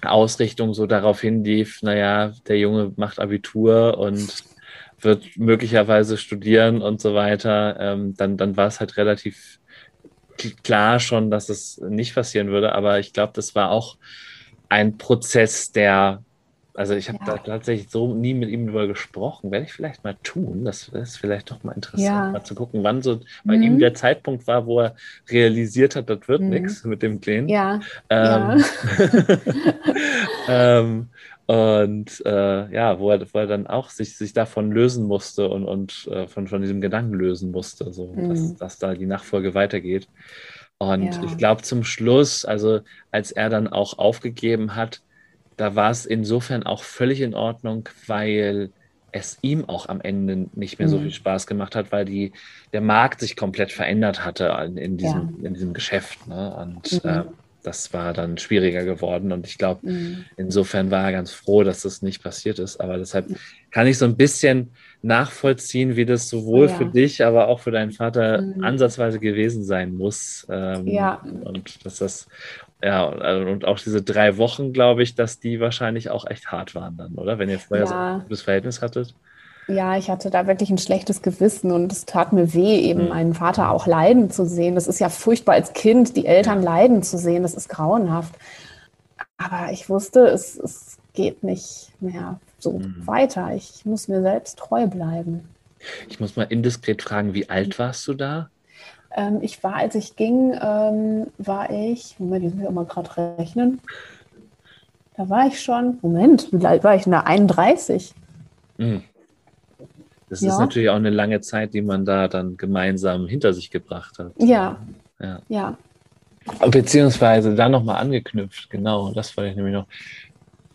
Ausrichtung so darauf hinlief, naja, der Junge macht Abitur und wird möglicherweise studieren und so weiter, ähm, dann, dann war es halt relativ klar schon, dass es nicht passieren würde. Aber ich glaube, das war auch ein Prozess, der also ich habe ja. da tatsächlich so nie mit ihm darüber gesprochen. Werde ich vielleicht mal tun. Das ist vielleicht doch mal interessant, ja. mal zu gucken, wann so bei mhm. ihm der Zeitpunkt war, wo er realisiert hat, das wird mhm. nichts mit dem Kleinen. Ja. Ähm, ja. ähm, und äh, ja, wo er, wo er dann auch sich, sich davon lösen musste und, und äh, von, von diesem Gedanken lösen musste, so mhm. dass, dass da die Nachfolge weitergeht. Und ich glaube zum Schluss, also als er dann auch aufgegeben hat, da war es insofern auch völlig in Ordnung, weil es ihm auch am Ende nicht mehr so mhm. viel Spaß gemacht hat, weil die, der Markt sich komplett verändert hatte in, in diesem, ja. in diesem Geschäft. Ne? Und mhm. äh, das war dann schwieriger geworden. Und ich glaube, mhm. insofern war er ganz froh, dass das nicht passiert ist. Aber deshalb kann ich so ein bisschen nachvollziehen, wie das sowohl ja. für dich, aber auch für deinen Vater mhm. ansatzweise gewesen sein muss. Ähm, ja. Und dass das ja, also, und auch diese drei Wochen, glaube ich, dass die wahrscheinlich auch echt hart waren dann, oder? Wenn ihr vorher ja. so ein gutes Verhältnis hattet. Ja, ich hatte da wirklich ein schlechtes Gewissen und es tat mir weh, eben mhm. meinen Vater auch leiden zu sehen. Das ist ja furchtbar als Kind, die Eltern leiden zu sehen. Das ist grauenhaft. Aber ich wusste, es, es geht nicht mehr so mhm. weiter. Ich muss mir selbst treu bleiben. Ich muss mal indiskret fragen, wie alt warst du da? Ähm, ich war, als ich ging, ähm, war ich, Moment, ich muss mal gerade rechnen. Da war ich schon, Moment, wie alt war ich? Na, 31. Mhm. Das ja. ist natürlich auch eine lange Zeit, die man da dann gemeinsam hinter sich gebracht hat. Ja. Ja. ja. Beziehungsweise da nochmal angeknüpft, genau, das wollte ich nämlich noch.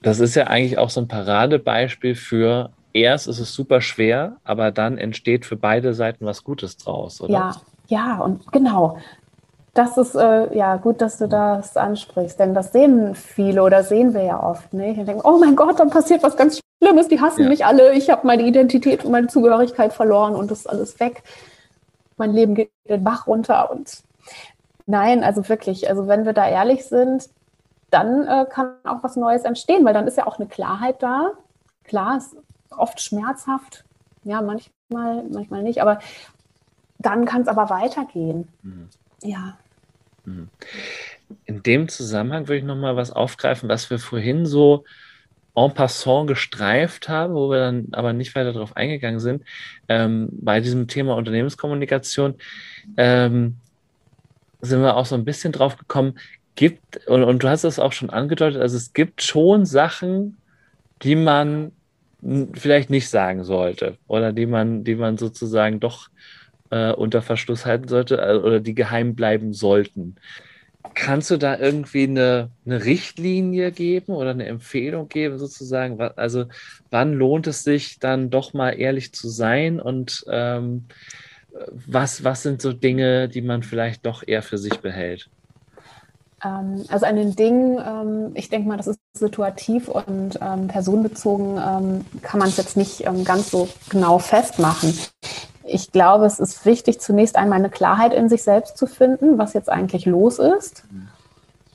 Das ist ja eigentlich auch so ein Paradebeispiel für, erst ist es super schwer, aber dann entsteht für beide Seiten was Gutes draus, oder? Ja, ja, und genau. Das ist äh, ja gut, dass du das ansprichst, denn das sehen viele oder sehen wir ja oft nicht. Und denken, oh mein Gott, dann passiert was ganz Schlimmes, die hassen ja. mich alle, ich habe meine Identität und meine Zugehörigkeit verloren und das ist alles weg. Mein Leben geht den Bach runter und nein, also wirklich, also wenn wir da ehrlich sind, dann äh, kann auch was Neues entstehen, weil dann ist ja auch eine Klarheit da. Klar, ist oft schmerzhaft, ja, manchmal, manchmal nicht, aber dann kann es aber weitergehen. Mhm. Ja. Mhm. In dem Zusammenhang würde ich nochmal was aufgreifen, was wir vorhin so en passant gestreift haben, wo wir dann aber nicht weiter darauf eingegangen sind, ähm, bei diesem Thema Unternehmenskommunikation ähm, sind wir auch so ein bisschen drauf gekommen, gibt, und, und du hast es auch schon angedeutet, also es gibt schon Sachen, die man vielleicht nicht sagen sollte oder die man, die man sozusagen doch äh, unter Verschluss halten sollte äh, oder die geheim bleiben sollten. Kannst du da irgendwie eine, eine Richtlinie geben oder eine Empfehlung geben, sozusagen? Also, wann lohnt es sich dann doch mal ehrlich zu sein und ähm, was, was sind so Dinge, die man vielleicht doch eher für sich behält? Ähm, also an den Dingen, ähm, ich denke mal, das ist situativ und ähm, personenbezogen kann man es jetzt nicht ganz so genau festmachen. Ich glaube, es ist wichtig, zunächst einmal eine Klarheit in sich selbst zu finden, was jetzt eigentlich los ist,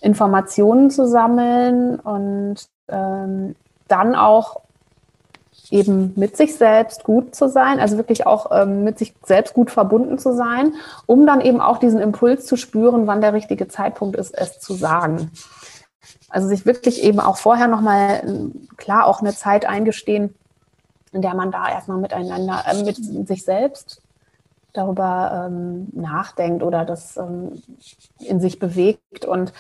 Informationen zu sammeln und ähm, dann auch eben mit sich selbst gut zu sein, also wirklich auch ähm, mit sich selbst gut verbunden zu sein, um dann eben auch diesen Impuls zu spüren, wann der richtige Zeitpunkt ist, es zu sagen. Also sich wirklich eben auch vorher nochmal klar auch eine Zeit eingestehen, in der man da erstmal miteinander, äh, mit sich selbst darüber ähm, nachdenkt oder das ähm, in sich bewegt und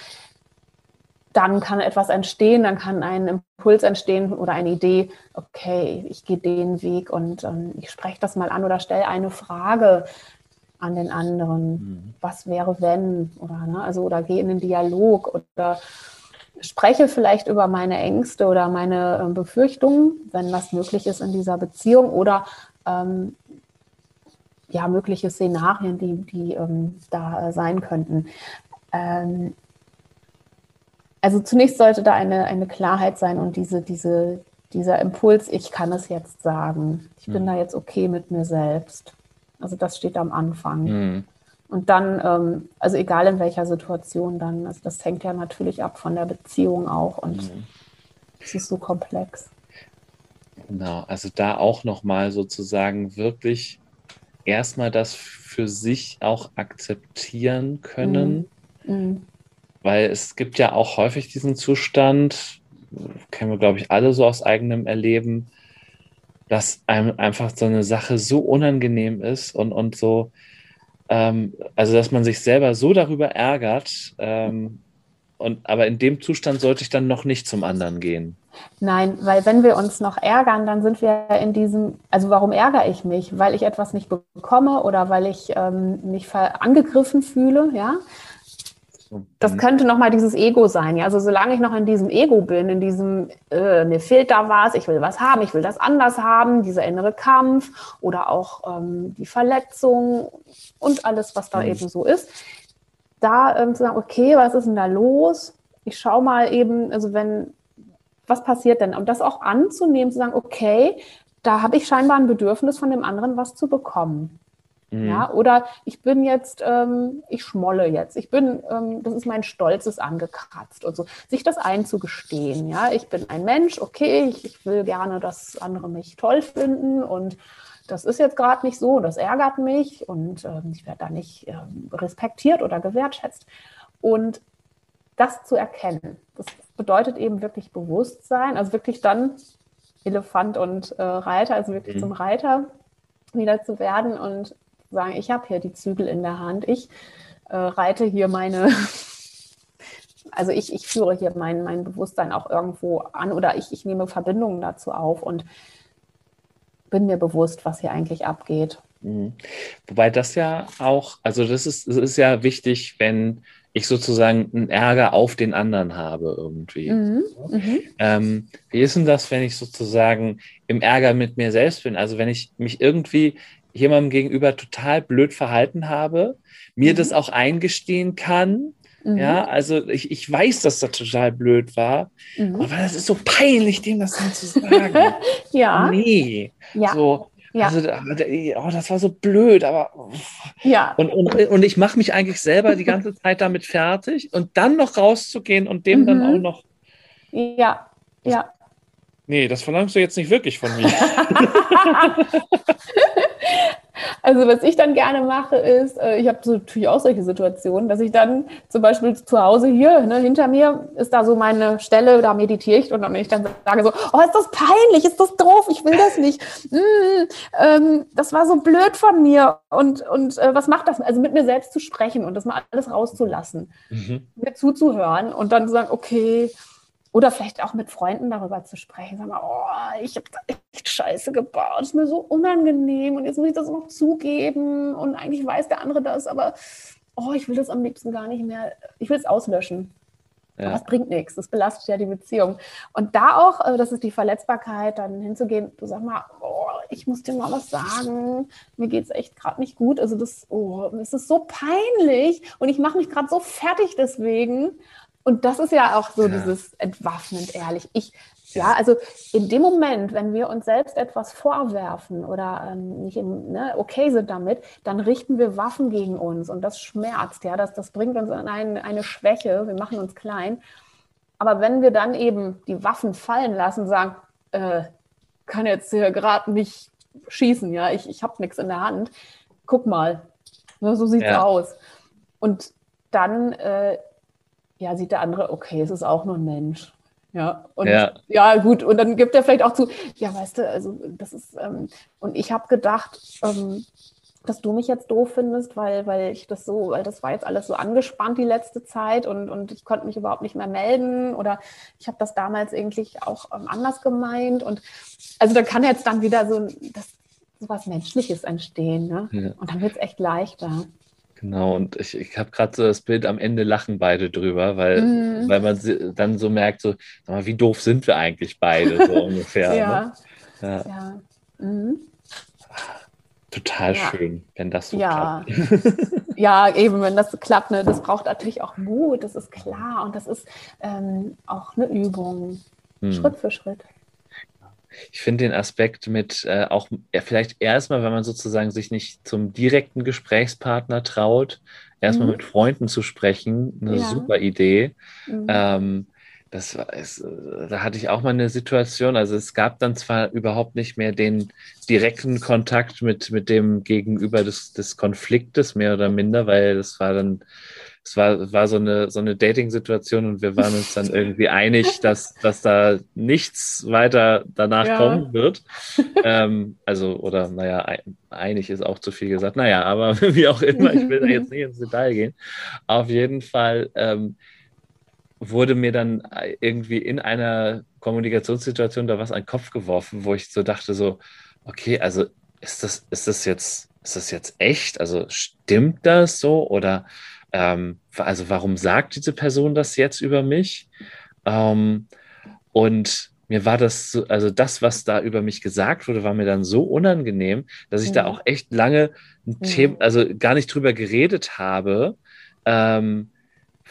dann kann etwas entstehen, dann kann ein Impuls entstehen oder eine Idee, okay, ich gehe den Weg und ähm, ich spreche das mal an oder stelle eine Frage an den anderen. Mhm. Was wäre, wenn? Oder, ne, also, oder gehe in den Dialog oder spreche vielleicht über meine Ängste oder meine äh, Befürchtungen, wenn das möglich ist in dieser Beziehung oder ähm, ja, mögliche Szenarien, die, die ähm, da sein könnten. Ähm, also zunächst sollte da eine, eine Klarheit sein und diese, diese, dieser Impuls, ich kann es jetzt sagen. Ich bin mhm. da jetzt okay mit mir selbst. Also das steht am Anfang. Mhm. Und dann, ähm, also egal in welcher Situation dann, also das hängt ja natürlich ab von der Beziehung auch und mhm. es ist so komplex. Genau, also da auch nochmal sozusagen wirklich erstmal das für sich auch akzeptieren können. Mhm. mhm. Weil es gibt ja auch häufig diesen Zustand, kennen wir, glaube ich, alle so aus eigenem Erleben, dass einem einfach so eine Sache so unangenehm ist und, und so, ähm, also dass man sich selber so darüber ärgert. Ähm, und, aber in dem Zustand sollte ich dann noch nicht zum anderen gehen. Nein, weil wenn wir uns noch ärgern, dann sind wir in diesem, also warum ärgere ich mich? Weil ich etwas nicht bekomme oder weil ich ähm, mich angegriffen fühle, ja. Das könnte nochmal dieses Ego sein. Ja? Also solange ich noch in diesem Ego bin, in diesem, äh, mir fehlt da was, ich will was haben, ich will das anders haben, dieser innere Kampf oder auch ähm, die Verletzung und alles, was da mhm. eben so ist, da ähm, zu sagen, okay, was ist denn da los? Ich schaue mal eben, also wenn, was passiert denn? Und das auch anzunehmen, zu sagen, okay, da habe ich scheinbar ein Bedürfnis von dem anderen, was zu bekommen. Mhm. Ja, oder ich bin jetzt, ähm, ich schmolle jetzt. Ich bin, ähm, das ist mein Stolz ist angekratzt und so. Sich das einzugestehen, ja, ich bin ein Mensch, okay, ich, ich will gerne, dass andere mich toll finden und das ist jetzt gerade nicht so, das ärgert mich und ähm, ich werde da nicht ähm, respektiert oder gewertschätzt. Und das zu erkennen, das bedeutet eben wirklich Bewusstsein, also wirklich dann Elefant und äh, Reiter, also wirklich mhm. zum Reiter wieder zu werden und sagen, ich habe hier die Zügel in der Hand, ich äh, reite hier meine, also ich, ich führe hier mein, mein Bewusstsein auch irgendwo an oder ich, ich nehme Verbindungen dazu auf und bin mir bewusst, was hier eigentlich abgeht. Mhm. Wobei das ja auch, also das ist, das ist ja wichtig, wenn ich sozusagen einen Ärger auf den anderen habe irgendwie. Mhm. Mhm. Ähm, wie ist denn das, wenn ich sozusagen im Ärger mit mir selbst bin? Also wenn ich mich irgendwie jemandem gegenüber total blöd verhalten habe, mir mhm. das auch eingestehen kann. Mhm. Ja, also ich, ich weiß, dass das total blöd war, mhm. aber das ist so peinlich, dem das dann zu sagen. ja. Nee. Ja. So, ja. Also, oh, das war so blöd, aber. Ja. Und, und, und ich mache mich eigentlich selber die ganze Zeit damit fertig und dann noch rauszugehen und dem mhm. dann auch noch. Ja, ja. Nee, das verlangst du jetzt nicht wirklich von mir. Also was ich dann gerne mache, ist, äh, ich habe so natürlich auch solche Situationen, dass ich dann zum Beispiel zu Hause hier, ne, hinter mir ist da so meine Stelle, da meditiere ich und dann ich dann sage so, oh, ist das peinlich, ist das doof, ich will das nicht. Mm, ähm, das war so blöd von mir. Und, und äh, was macht das? Also mit mir selbst zu sprechen und das mal alles rauszulassen, mhm. mir zuzuhören und dann zu sagen, okay, oder vielleicht auch mit Freunden darüber zu sprechen. Sag mal, oh, ich habe da echt Scheiße gebaut. Das ist mir so unangenehm und jetzt muss ich das noch zugeben. Und eigentlich weiß der andere das, aber oh, ich will das am liebsten gar nicht mehr. Ich will es auslöschen. Ja. Aber es bringt nichts. Das belastet ja die Beziehung. Und da auch, äh, das ist die Verletzbarkeit, dann hinzugehen, du sag mal, oh, ich muss dir mal was sagen. Mir geht es echt gerade nicht gut. Also das, oh, es ist so peinlich und ich mache mich gerade so fertig deswegen. Und das ist ja auch so ja. dieses entwaffnend ehrlich. Ich, ja, also in dem Moment, wenn wir uns selbst etwas vorwerfen oder ähm, nicht im, ne, okay sind damit, dann richten wir Waffen gegen uns und das schmerzt, ja, das, das bringt uns in ein, eine Schwäche, wir machen uns klein. Aber wenn wir dann eben die Waffen fallen lassen, sagen, äh, kann jetzt hier gerade nicht schießen, ja, ich, ich habe nichts in der Hand, guck mal, ne, so sieht's ja. aus. Und dann äh, ja, sieht der andere, okay, es ist auch nur ein Mensch. Ja, und ja. ja. gut, und dann gibt er vielleicht auch zu, ja, weißt du, also das ist, ähm, und ich habe gedacht, ähm, dass du mich jetzt doof findest, weil, weil ich das so, weil das war jetzt alles so angespannt die letzte Zeit und, und ich konnte mich überhaupt nicht mehr melden oder ich habe das damals eigentlich auch ähm, anders gemeint und also da kann jetzt dann wieder so, das, so was Menschliches entstehen, ne? Ja. Und dann wird es echt leichter. Genau, und ich, ich habe gerade so das Bild, am Ende lachen beide drüber, weil, mhm. weil man dann so merkt, so, sag mal, wie doof sind wir eigentlich beide, so ungefähr. ja. Ne? ja. ja. Mhm. Total ja. schön, wenn das so ja. klappt. ja, eben, wenn das klappt, ne, das braucht natürlich auch Mut, das ist klar. Und das ist ähm, auch eine Übung, mhm. Schritt für Schritt. Ich finde den Aspekt mit äh, auch ja, vielleicht erstmal, wenn man sozusagen sich nicht zum direkten Gesprächspartner traut, erstmal mhm. mit Freunden zu sprechen, eine ja. super Idee. Mhm. Ähm, das war, es, da hatte ich auch mal eine Situation. Also es gab dann zwar überhaupt nicht mehr den direkten Kontakt mit, mit dem Gegenüber des, des Konfliktes, mehr oder minder, weil das war dann es war, war so eine, so eine Dating-Situation und wir waren uns dann irgendwie einig, dass, dass da nichts weiter danach ja. kommen wird. Ähm, also, oder naja, einig ist auch zu viel gesagt. Naja, aber wie auch immer, ich will da jetzt nicht ins Detail gehen. Auf jeden Fall ähm, wurde mir dann irgendwie in einer Kommunikationssituation da was an den Kopf geworfen, wo ich so dachte, so, okay, also ist das, ist das jetzt, ist das jetzt echt? Also stimmt das so? Oder ähm, also warum sagt diese Person das jetzt über mich? Ähm, und mir war das, so, also das, was da über mich gesagt wurde, war mir dann so unangenehm, dass ich ja. da auch echt lange ein ja. Thema, also gar nicht drüber geredet habe, ähm,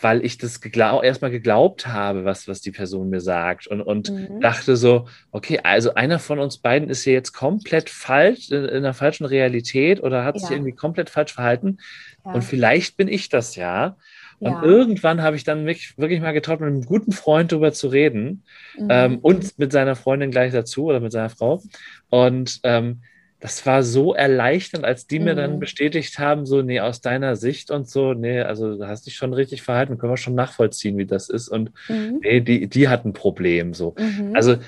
weil ich das geglaub, erstmal geglaubt habe, was, was die Person mir sagt und, und mhm. dachte so, okay, also einer von uns beiden ist hier jetzt komplett falsch, in, in einer falschen Realität oder hat ja. sich irgendwie komplett falsch verhalten. Ja. Und vielleicht bin ich das ja. Und ja. irgendwann habe ich dann wirklich, wirklich mal getraut, mit einem guten Freund darüber zu reden mhm. ähm, und mit seiner Freundin gleich dazu oder mit seiner Frau. Und ähm, das war so erleichternd, als die mhm. mir dann mhm. bestätigt haben, so, nee, aus deiner Sicht und so, nee, also du hast dich schon richtig verhalten, können wir schon nachvollziehen, wie das ist. Und mhm. nee, die, die hat ein Problem. So. Mhm. Also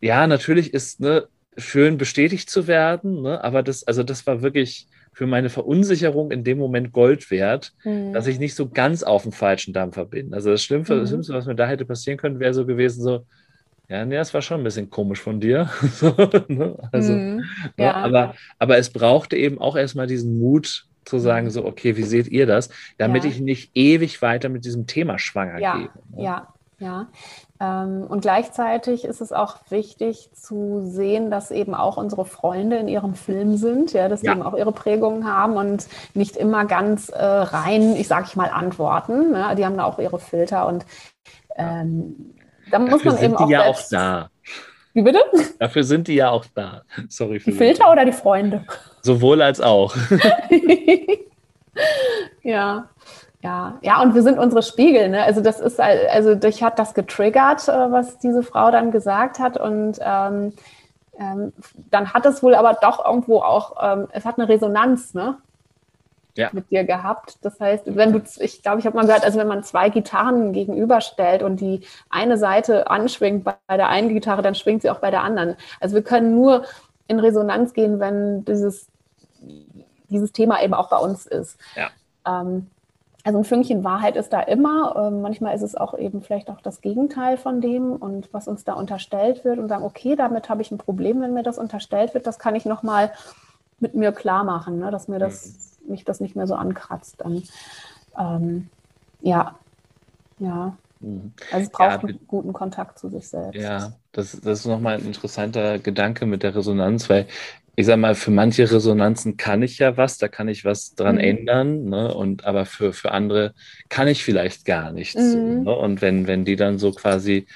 ja, natürlich ist ne, schön bestätigt zu werden, ne, aber das, also das war wirklich für meine Verunsicherung in dem Moment Gold wert, mhm. dass ich nicht so ganz auf dem falschen Dampfer bin. Also das Schlimmste, mhm. das Schlimmste, was mir da hätte passieren können, wäre so gewesen, so, Ja, nee, das war schon ein bisschen komisch von dir. ne? also, Mhm. ne? Ja. aber, aber es brauchte eben auch erstmal diesen Mut zu sagen, so, okay, wie seht ihr das? Damit Ja. ich nicht ewig weiter mit diesem Thema schwanger Ja, gehe. ne? Ja, ja. Ähm, und gleichzeitig ist es auch wichtig zu sehen, dass eben auch unsere Freunde in ihrem Film sind, ja, dass Ja. die eben auch ihre Prägungen haben und nicht immer ganz äh, rein, ich sage ich mal, antworten. Ne? Die haben da auch ihre Filter und ähm, da muss Dafür man eben sind die auch ja auch da. Wie bitte? Dafür sind die ja auch da. Sorry für Die Filter oder die Freunde? Sowohl als auch. ja. Ja, ja, und wir sind unsere Spiegel, ne? Also das ist also dich hat das getriggert, äh, was diese Frau dann gesagt hat. Und ähm, ähm, dann hat es wohl aber doch irgendwo auch, ähm, es hat eine Resonanz, ne? Ja. Mit dir gehabt. Das heißt, wenn du, ich glaube, ich habe mal gehört, also wenn man zwei Gitarren gegenüberstellt und die eine Seite anschwingt bei der einen Gitarre, dann schwingt sie auch bei der anderen. Also wir können nur in Resonanz gehen, wenn dieses, dieses Thema eben auch bei uns ist. Ja. Ähm, also ein Fünkchen Wahrheit ist da immer. Ähm, manchmal ist es auch eben vielleicht auch das Gegenteil von dem und was uns da unterstellt wird und sagen, okay, damit habe ich ein Problem, wenn mir das unterstellt wird. Das kann ich nochmal mit mir klar machen, ne? dass mir das, mich das nicht mehr so ankratzt. Dann, ähm, ja, ja. Mhm. Also es braucht Ja, einen guten Kontakt zu sich selbst. Ja, das, das ist nochmal ein interessanter Gedanke mit der Resonanz, weil ich sag mal, für manche Resonanzen kann ich ja was, da kann ich was dran Mhm. ändern, ne? Und aber für, für andere kann ich vielleicht gar nichts. Mhm. Ne? Und wenn, wenn die dann so quasi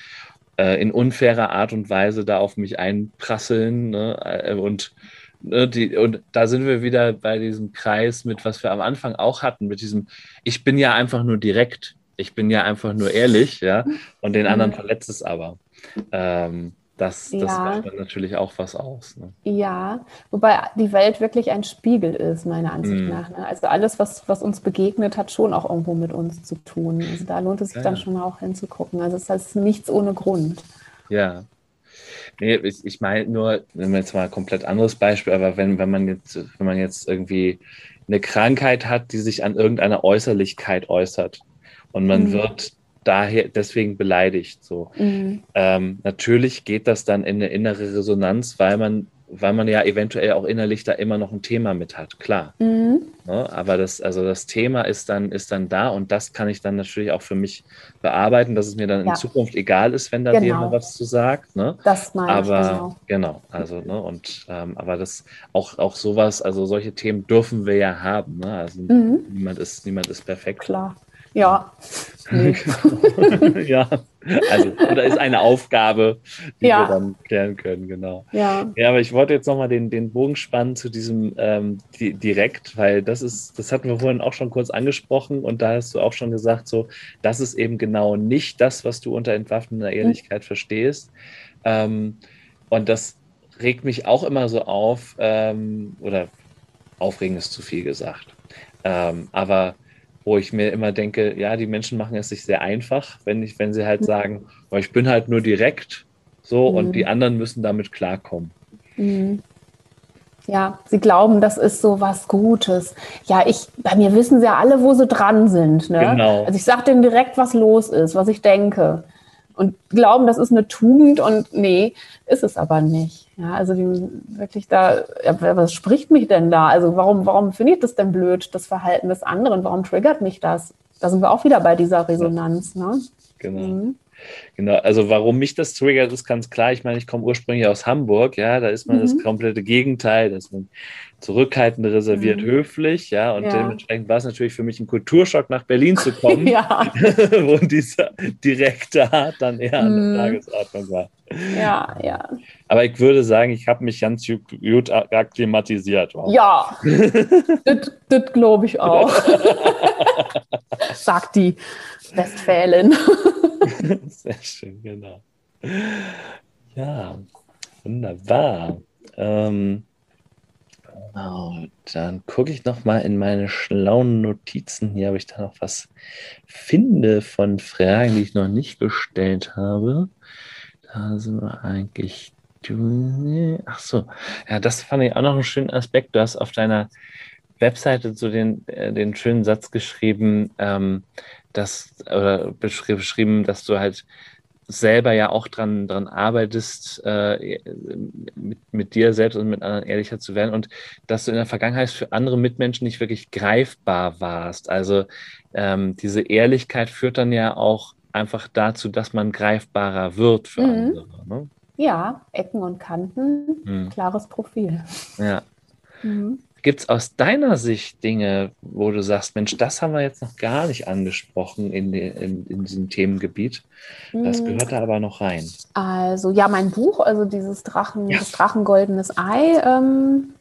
äh, in unfairer Art und Weise da auf mich einprasseln, ne? äh, und die, und da sind wir wieder bei diesem Kreis mit, was wir am Anfang auch hatten, mit diesem, ich bin ja einfach nur direkt, ich bin ja einfach nur ehrlich, ja, und den anderen Mhm. verletzt es aber. Ähm, das das Ja. macht dann natürlich auch was aus. Ne? Ja, wobei die Welt wirklich ein Spiegel ist, meiner Ansicht Mhm. nach. Ne? Also alles, was, was uns begegnet, hat schon auch irgendwo mit uns zu tun. Also da lohnt es sich Ja, dann schon auch hinzugucken. Also es heißt nichts ohne Grund. Ja. Nee, ich, ich meine nur, nehmen wir jetzt mal ein komplett anderes Beispiel, aber wenn, wenn man jetzt, wenn man jetzt irgendwie eine Krankheit hat, die sich an irgendeiner Äußerlichkeit äußert und man Mhm. wird daher deswegen beleidigt, so. Mhm. Ähm, natürlich geht das dann in eine innere Resonanz, weil man, weil man ja eventuell auch innerlich da immer noch ein Thema mit hat, klar. Mhm. Ne? Aber das, also das Thema ist dann, ist dann da und das kann ich dann natürlich auch für mich bearbeiten, dass es mir dann in Ja. Zukunft egal ist, wenn da Genau. jemand was zu sagt. Ne? Das meine Aber ich genau. genau, also, ne, und ähm, aber das auch, auch sowas, also solche Themen dürfen wir ja haben. Ne? Also Mhm. niemand ist, niemand ist perfekt. Klar. Ja. Nee. ja, also oder ist eine Aufgabe, die Ja. wir dann klären können, genau. Ja. Ja, aber ich wollte jetzt nochmal den, den Bogen spannen zu diesem ähm, di direkt, weil das ist, das hatten wir vorhin auch schon kurz angesprochen und da hast du auch schon gesagt, so, das ist eben genau nicht das, was du unter entwaffneter Ehrlichkeit verstehst. Ähm, und das regt mich auch immer so auf, ähm, oder aufregen ist zu viel gesagt. Ähm, aber wo ich mir immer denke, ja, die Menschen machen es sich sehr einfach, wenn ich, wenn sie halt sagen, "Oh, ich bin halt nur direkt, so, und Mhm. die anderen müssen damit klarkommen. Mhm. Ja, sie glauben, das ist so was Gutes. Ja, ich, bei mir wissen sie ja alle, wo sie dran sind. Ne? Genau. Also ich sage denen direkt, was los ist, was ich denke. Und glauben, das ist eine Tugend und nee, ist es aber nicht. Ja, also die wirklich da, ja, was spricht mich denn da? Also warum, warum finde ich das denn blöd, das Verhalten des anderen? Warum triggert mich das? Da sind wir auch wieder bei dieser Resonanz. Ne? Genau. Mhm. Genau, also warum mich das triggert, ist ganz klar. Ich meine, ich komme ursprünglich aus Hamburg, ja, da ist man das Mhm. komplette Gegenteil, da ist man zurückhaltend, reserviert, Mhm. höflich, ja, und Ja. dementsprechend war es natürlich für mich ein Kulturschock, nach Berlin zu kommen, Ja, wo dieser direkte Art dann eher an Mhm. der Tagesordnung war. ja, ja. Aber ich würde sagen, ich habe mich ganz gut gut akklimatisiert. Wow. Ja, das, das glaube ich auch. Sagt die Westfälin. Sehr schön, genau. Ja, wunderbar. Ähm, genau, dann gucke ich noch mal in meine schlauen Notizen hier, ob ich da noch was finde von Fragen, die ich noch nicht gestellt habe. Da sind wir eigentlich. Ach so, ja, das fand ich auch noch einen schönen Aspekt. Du hast auf deiner Webseite so den, äh, den schönen Satz geschrieben, ähm, dass, oder beschri- beschrieben, dass du halt selber ja auch dran, dran arbeitest, äh, mit, mit dir selbst und mit anderen ehrlicher zu werden und dass du in der Vergangenheit für andere Mitmenschen nicht wirklich greifbar warst. Also ähm, diese Ehrlichkeit führt dann ja auch einfach dazu, dass man greifbarer wird für mhm. andere. Ne? Ja, Ecken und Kanten, mhm. klares Profil. Ja. Mhm. Gibt es aus deiner Sicht Dinge, wo du sagst, Mensch, das haben wir jetzt noch gar nicht angesprochen in, de, in, in diesem Themengebiet? Das hm. gehört da aber noch rein. Also ja, mein Buch, also dieses Drachen, ja. das Drachengoldenes Ei. Ähm,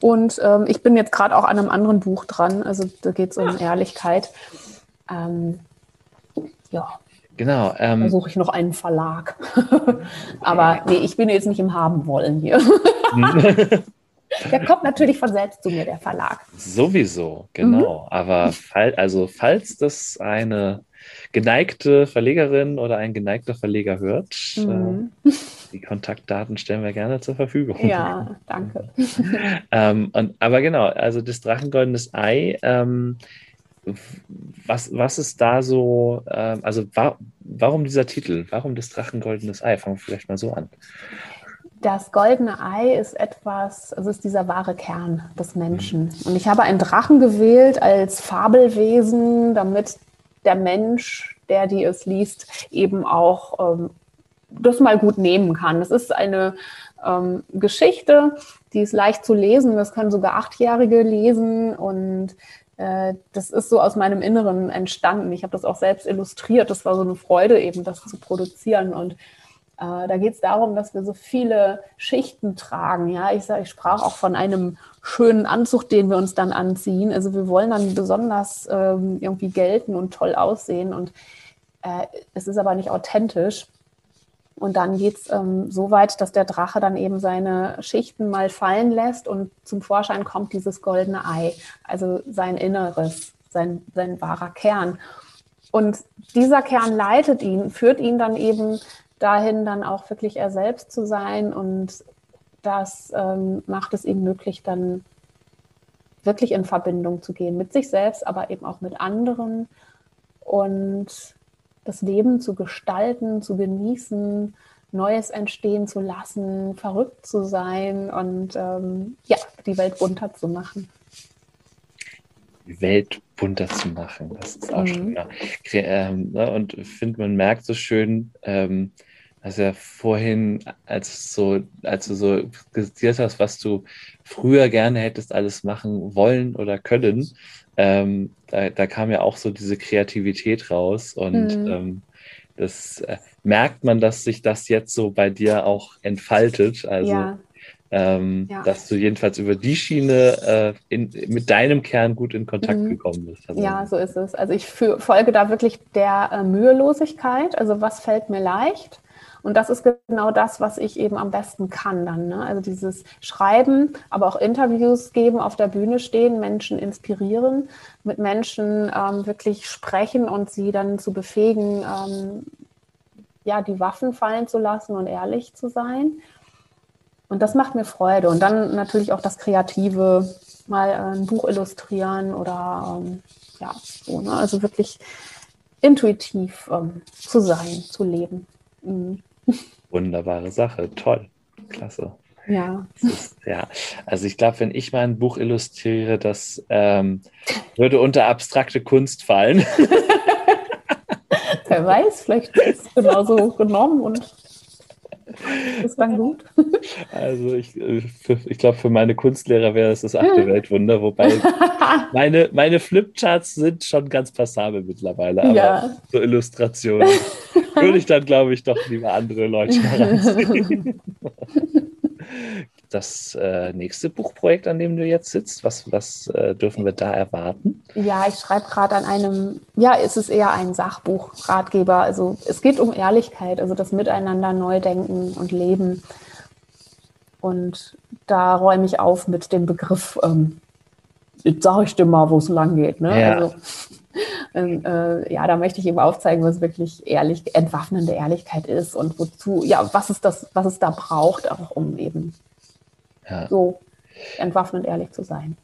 und ähm, ich bin jetzt gerade auch an einem anderen Buch dran. Also da geht es um ja. Ehrlichkeit. Ähm, ja. Genau. Ähm, da suche ich noch einen Verlag. aber nee, ich bin jetzt nicht im Haben wollen hier. Der kommt natürlich von selbst zu mir, der Verlag. Sowieso, genau. Mhm. Aber fall, also falls das eine geneigte Verlegerin oder ein geneigter Verleger hört, mhm. äh, die Kontaktdaten stellen wir gerne zur Verfügung. Ja, danke. ähm, und, aber genau, also das Drachengoldenes Ei, ähm, was, was ist da so, ähm, also wa warum dieser Titel? Warum das Drachengoldenes Ei? Fangen wir vielleicht mal so an. Das goldene Ei ist etwas, also ist dieser wahre Kern des Menschen. Und ich habe einen Drachen gewählt als Fabelwesen, damit der Mensch, der die es liest, eben auch ähm, das mal gut nehmen kann. Es ist eine ähm, Geschichte, die ist leicht zu lesen. Das können sogar Achtjährige lesen und äh, das ist so aus meinem Inneren entstanden. Ich habe das auch selbst illustriert. Das war so eine Freude, eben das zu produzieren und äh, da geht es darum, dass wir so viele Schichten tragen. Ja, ich, sag, ich sprach auch von einem schönen Anzug, den wir uns dann anziehen. Also wir wollen dann besonders ähm, irgendwie gelten und toll aussehen. Und äh, es ist aber nicht authentisch. Und dann geht es ähm, so weit, dass der Drache dann eben seine Schichten mal fallen lässt und zum Vorschein kommt dieses goldene Ei, also sein Inneres, sein, sein wahrer Kern. Und dieser Kern leitet ihn, führt ihn dann eben dahin dann auch wirklich er selbst zu sein. Und das ähm, macht es ihm möglich, dann wirklich in Verbindung zu gehen mit sich selbst, aber eben auch mit anderen und das Leben zu gestalten, zu genießen, Neues entstehen zu lassen, verrückt zu sein und ähm, ja, die Welt bunter zu machen. Welt bunter zu machen, das ist auch mhm. schon. Ja. Ähm, ne, und ich finde, man merkt so schön, ähm, also ja vorhin, als, so, als du so skizziert hast, was du früher gerne hättest alles machen wollen oder können, ähm, da, da, kam ja auch so diese Kreativität raus und mhm. ähm, das äh, merkt man, dass sich das jetzt so bei dir auch entfaltet. Also ja. Ähm, ja. dass du jedenfalls über die Schiene äh, in, mit deinem Kern gut in Kontakt mhm. gekommen bist. Also, ja, so ist es. Also ich folge da wirklich der äh, Mühelosigkeit. Also was fällt mir leicht? Und das ist genau das, was ich eben am besten kann dann. Ne? Also dieses Schreiben, aber auch Interviews geben, auf der Bühne stehen, Menschen inspirieren, mit Menschen ähm, wirklich sprechen und sie dann zu befähigen, ähm, ja, die Waffen fallen zu lassen und ehrlich zu sein. Und das macht mir Freude. Und dann natürlich auch das Kreative, mal äh, ein Buch illustrieren oder ähm, ja, so, ne? also wirklich intuitiv ähm, zu sein, zu leben. Mhm. Wunderbare Sache, toll, klasse. Ja. Ist, ja, also ich glaube, wenn ich mal ein Buch illustriere, das ähm, würde unter abstrakte Kunst fallen. Wer weiß, vielleicht ist es genauso genommen und ist dann gut. Also ich, äh, ich glaube, für meine Kunstlehrer wäre es das achte Weltwunder, wobei meine, meine Flipcharts sind schon ganz passabel mittlerweile, aber ja. so Illustrationen würde ich dann, glaube ich, doch lieber andere Leute heranziehen. das äh, nächste Buchprojekt, an dem du jetzt sitzt? Was, was äh, dürfen wir da erwarten? Ja, ich schreibe gerade an einem, ja, es ist eher ein Sachbuch, Ratgeber. Also es geht um Ehrlichkeit, also das Miteinander neu denken und leben. Und da räume ich auf mit dem Begriff, ähm, jetzt sage ich dir mal, wo es lang geht. Ne? Ja. Also, ähm, äh, ja, da möchte ich eben aufzeigen, was wirklich ehrlich, entwaffnende Ehrlichkeit ist und wozu, ja, was ist das, was es da braucht, auch um eben ja. so entwaffnend ehrlich zu sein.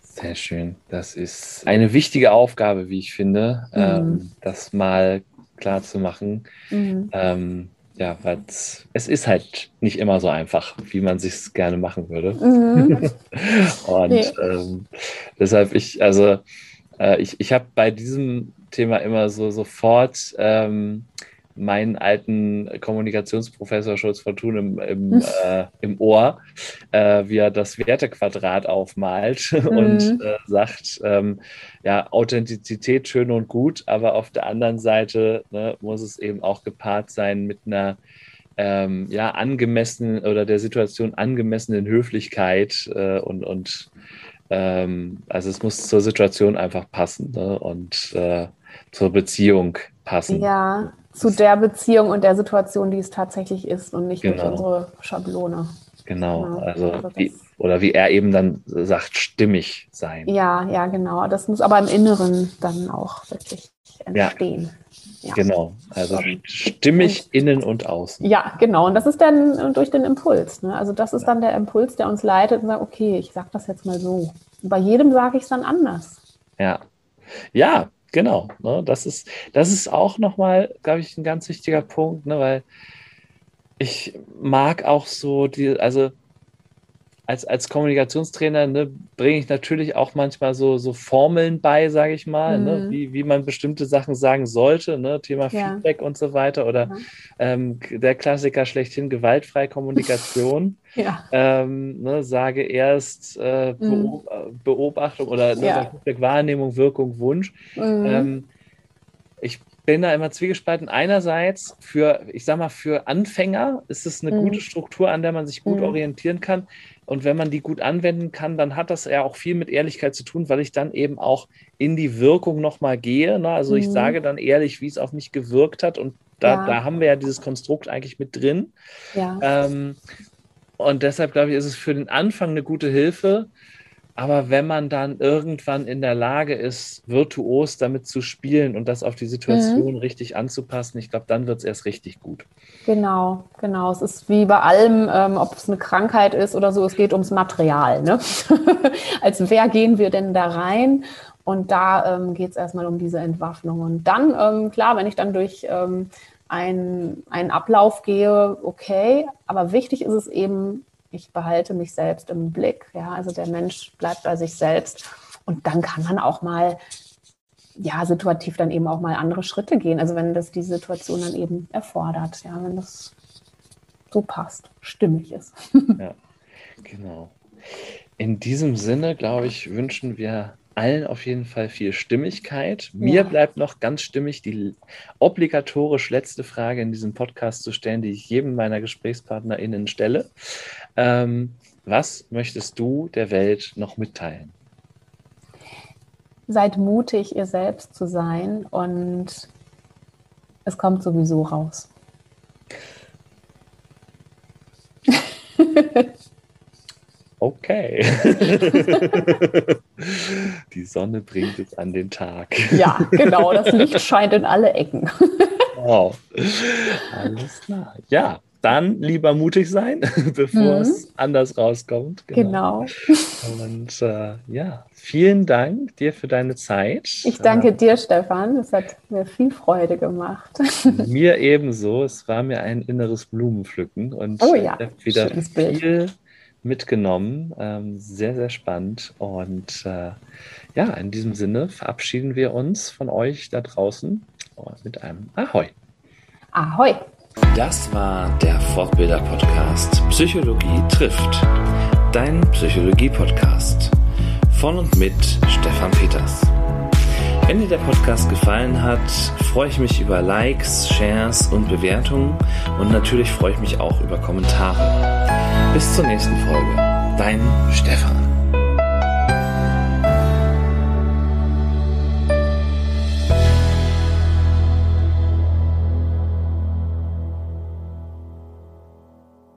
Sehr schön. Das ist eine wichtige Aufgabe, wie ich finde, mhm. ähm, das mal klar zu machen. Mhm. Ähm, ja, weil es ist halt nicht immer so einfach, wie man sich gerne machen würde. Mhm. Und nee. ähm, deshalb ich, also äh, ich, ich habe bei diesem Thema immer so sofort ähm, meinen alten Kommunikationsprofessor Schulz von Thun im, im, hm. äh, im Ohr, äh, wie er das Wertequadrat aufmalt mhm. und äh, sagt, ähm, ja, Authentizität schön und gut, aber auf der anderen Seite ne, muss es eben auch gepaart sein mit einer ähm, ja, angemessenen oder der Situation angemessenen Höflichkeit äh, und, und ähm, also es muss zur Situation einfach passen ne, und äh, zur Beziehung passen. Ja, zu der Beziehung und der Situation, die es tatsächlich ist und nicht genau. durch unsere Schablone. Genau, genau. also, also wie, oder wie er eben dann sagt, stimmig sein. Ja, ja, genau. Das muss aber im Inneren dann auch wirklich entstehen. Ja, ja. Genau, also stimmig und, innen und außen. Ja, genau. Und das ist dann durch den Impuls. Ne? Also das ist dann der Impuls, der uns leitet und sagt, okay, ich sage das jetzt mal so. Und bei jedem sage ich es dann anders. Ja. Ja, Genau, ne, das ist, das ist auch nochmal, glaube ich, ein ganz wichtiger Punkt, ne, weil ich mag auch so die, also als, als Kommunikationstrainer ne, bringe ich natürlich auch manchmal so, so Formeln bei, sage ich mal, ne, mhm. ne, wie, wie man bestimmte Sachen sagen sollte, ne, Thema ja. Feedback und so weiter oder ja. ähm, der Klassiker schlechthin gewaltfreie Kommunikation. Ja. ähm, ne, sage erst äh, mhm. Beobachtung oder ne, ja. Wahrnehmung, Wirkung, Wunsch. Mhm. Ähm, ich bin da immer zwiegespalten. Einerseits für, ich sag mal, für Anfänger ist es eine mhm. gute Struktur, an der man sich gut mhm. orientieren kann. Und wenn man die gut anwenden kann, dann hat das ja auch viel mit Ehrlichkeit zu tun, weil ich dann eben auch in die Wirkung nochmal gehe. Ne? Also mhm. ich sage dann ehrlich, wie es auf mich gewirkt hat. Und da, ja. da haben wir ja dieses Konstrukt eigentlich mit drin. Ja. Ähm, und deshalb glaube ich, ist es für den Anfang eine gute Hilfe, aber wenn man dann irgendwann in der Lage ist, virtuos damit zu spielen und das auf die Situation mhm. richtig anzupassen, ich glaube, dann wird es erst richtig gut. Genau, genau. Es ist wie bei allem, ähm, ob es eine Krankheit ist oder so, es geht ums Material. Ne? Als wer gehen wir denn da rein? Und da ähm, geht es erstmal um diese Entwaffnung. Und dann, ähm, klar, wenn ich dann durch ähm, einen, einen Ablauf gehe, okay, aber wichtig ist es eben, ich behalte mich selbst im Blick. Ja, also der Mensch bleibt bei sich selbst. Und dann kann man auch mal, ja, situativ dann eben auch mal andere Schritte gehen. Also wenn das die Situation dann eben erfordert, ja, wenn das so passt, stimmig ist. ja, genau. In diesem Sinne, glaube ich, wünschen wir allen auf jeden Fall viel Stimmigkeit. Mir ja. bleibt noch ganz stimmig die obligatorisch letzte Frage in diesem Podcast zu stellen, die ich jedem meiner GesprächspartnerInnen stelle. Ähm, was möchtest du der Welt noch mitteilen? Seid mutig, ihr selbst zu sein und es kommt sowieso raus. Okay. Die Sonne bringt es an den Tag. Ja, genau. Das Licht scheint in alle Ecken. Wow. Alles klar. Ja, dann lieber mutig sein, bevor mhm. es anders rauskommt. Genau. genau. Und äh, ja, vielen Dank dir für deine Zeit. Ich danke äh, dir, Stefan. Es hat mir viel Freude gemacht. Mir ebenso. Es war mir ein inneres Blumenpflücken und oh ja, wieder viel mitgenommen. Ähm, sehr, sehr spannend. Und äh, ja, in diesem Sinne verabschieden wir uns von euch da draußen mit einem Ahoi. Ahoi. Das war der Fortbilder-Podcast Psychologie trifft. Dein Psychologie-Podcast. Von und mit Stefan Peters. Wenn dir der Podcast gefallen hat, freue ich mich über Likes, Shares und Bewertungen und natürlich freue ich mich auch über Kommentare. Bis zur nächsten Folge. Dein Stefan.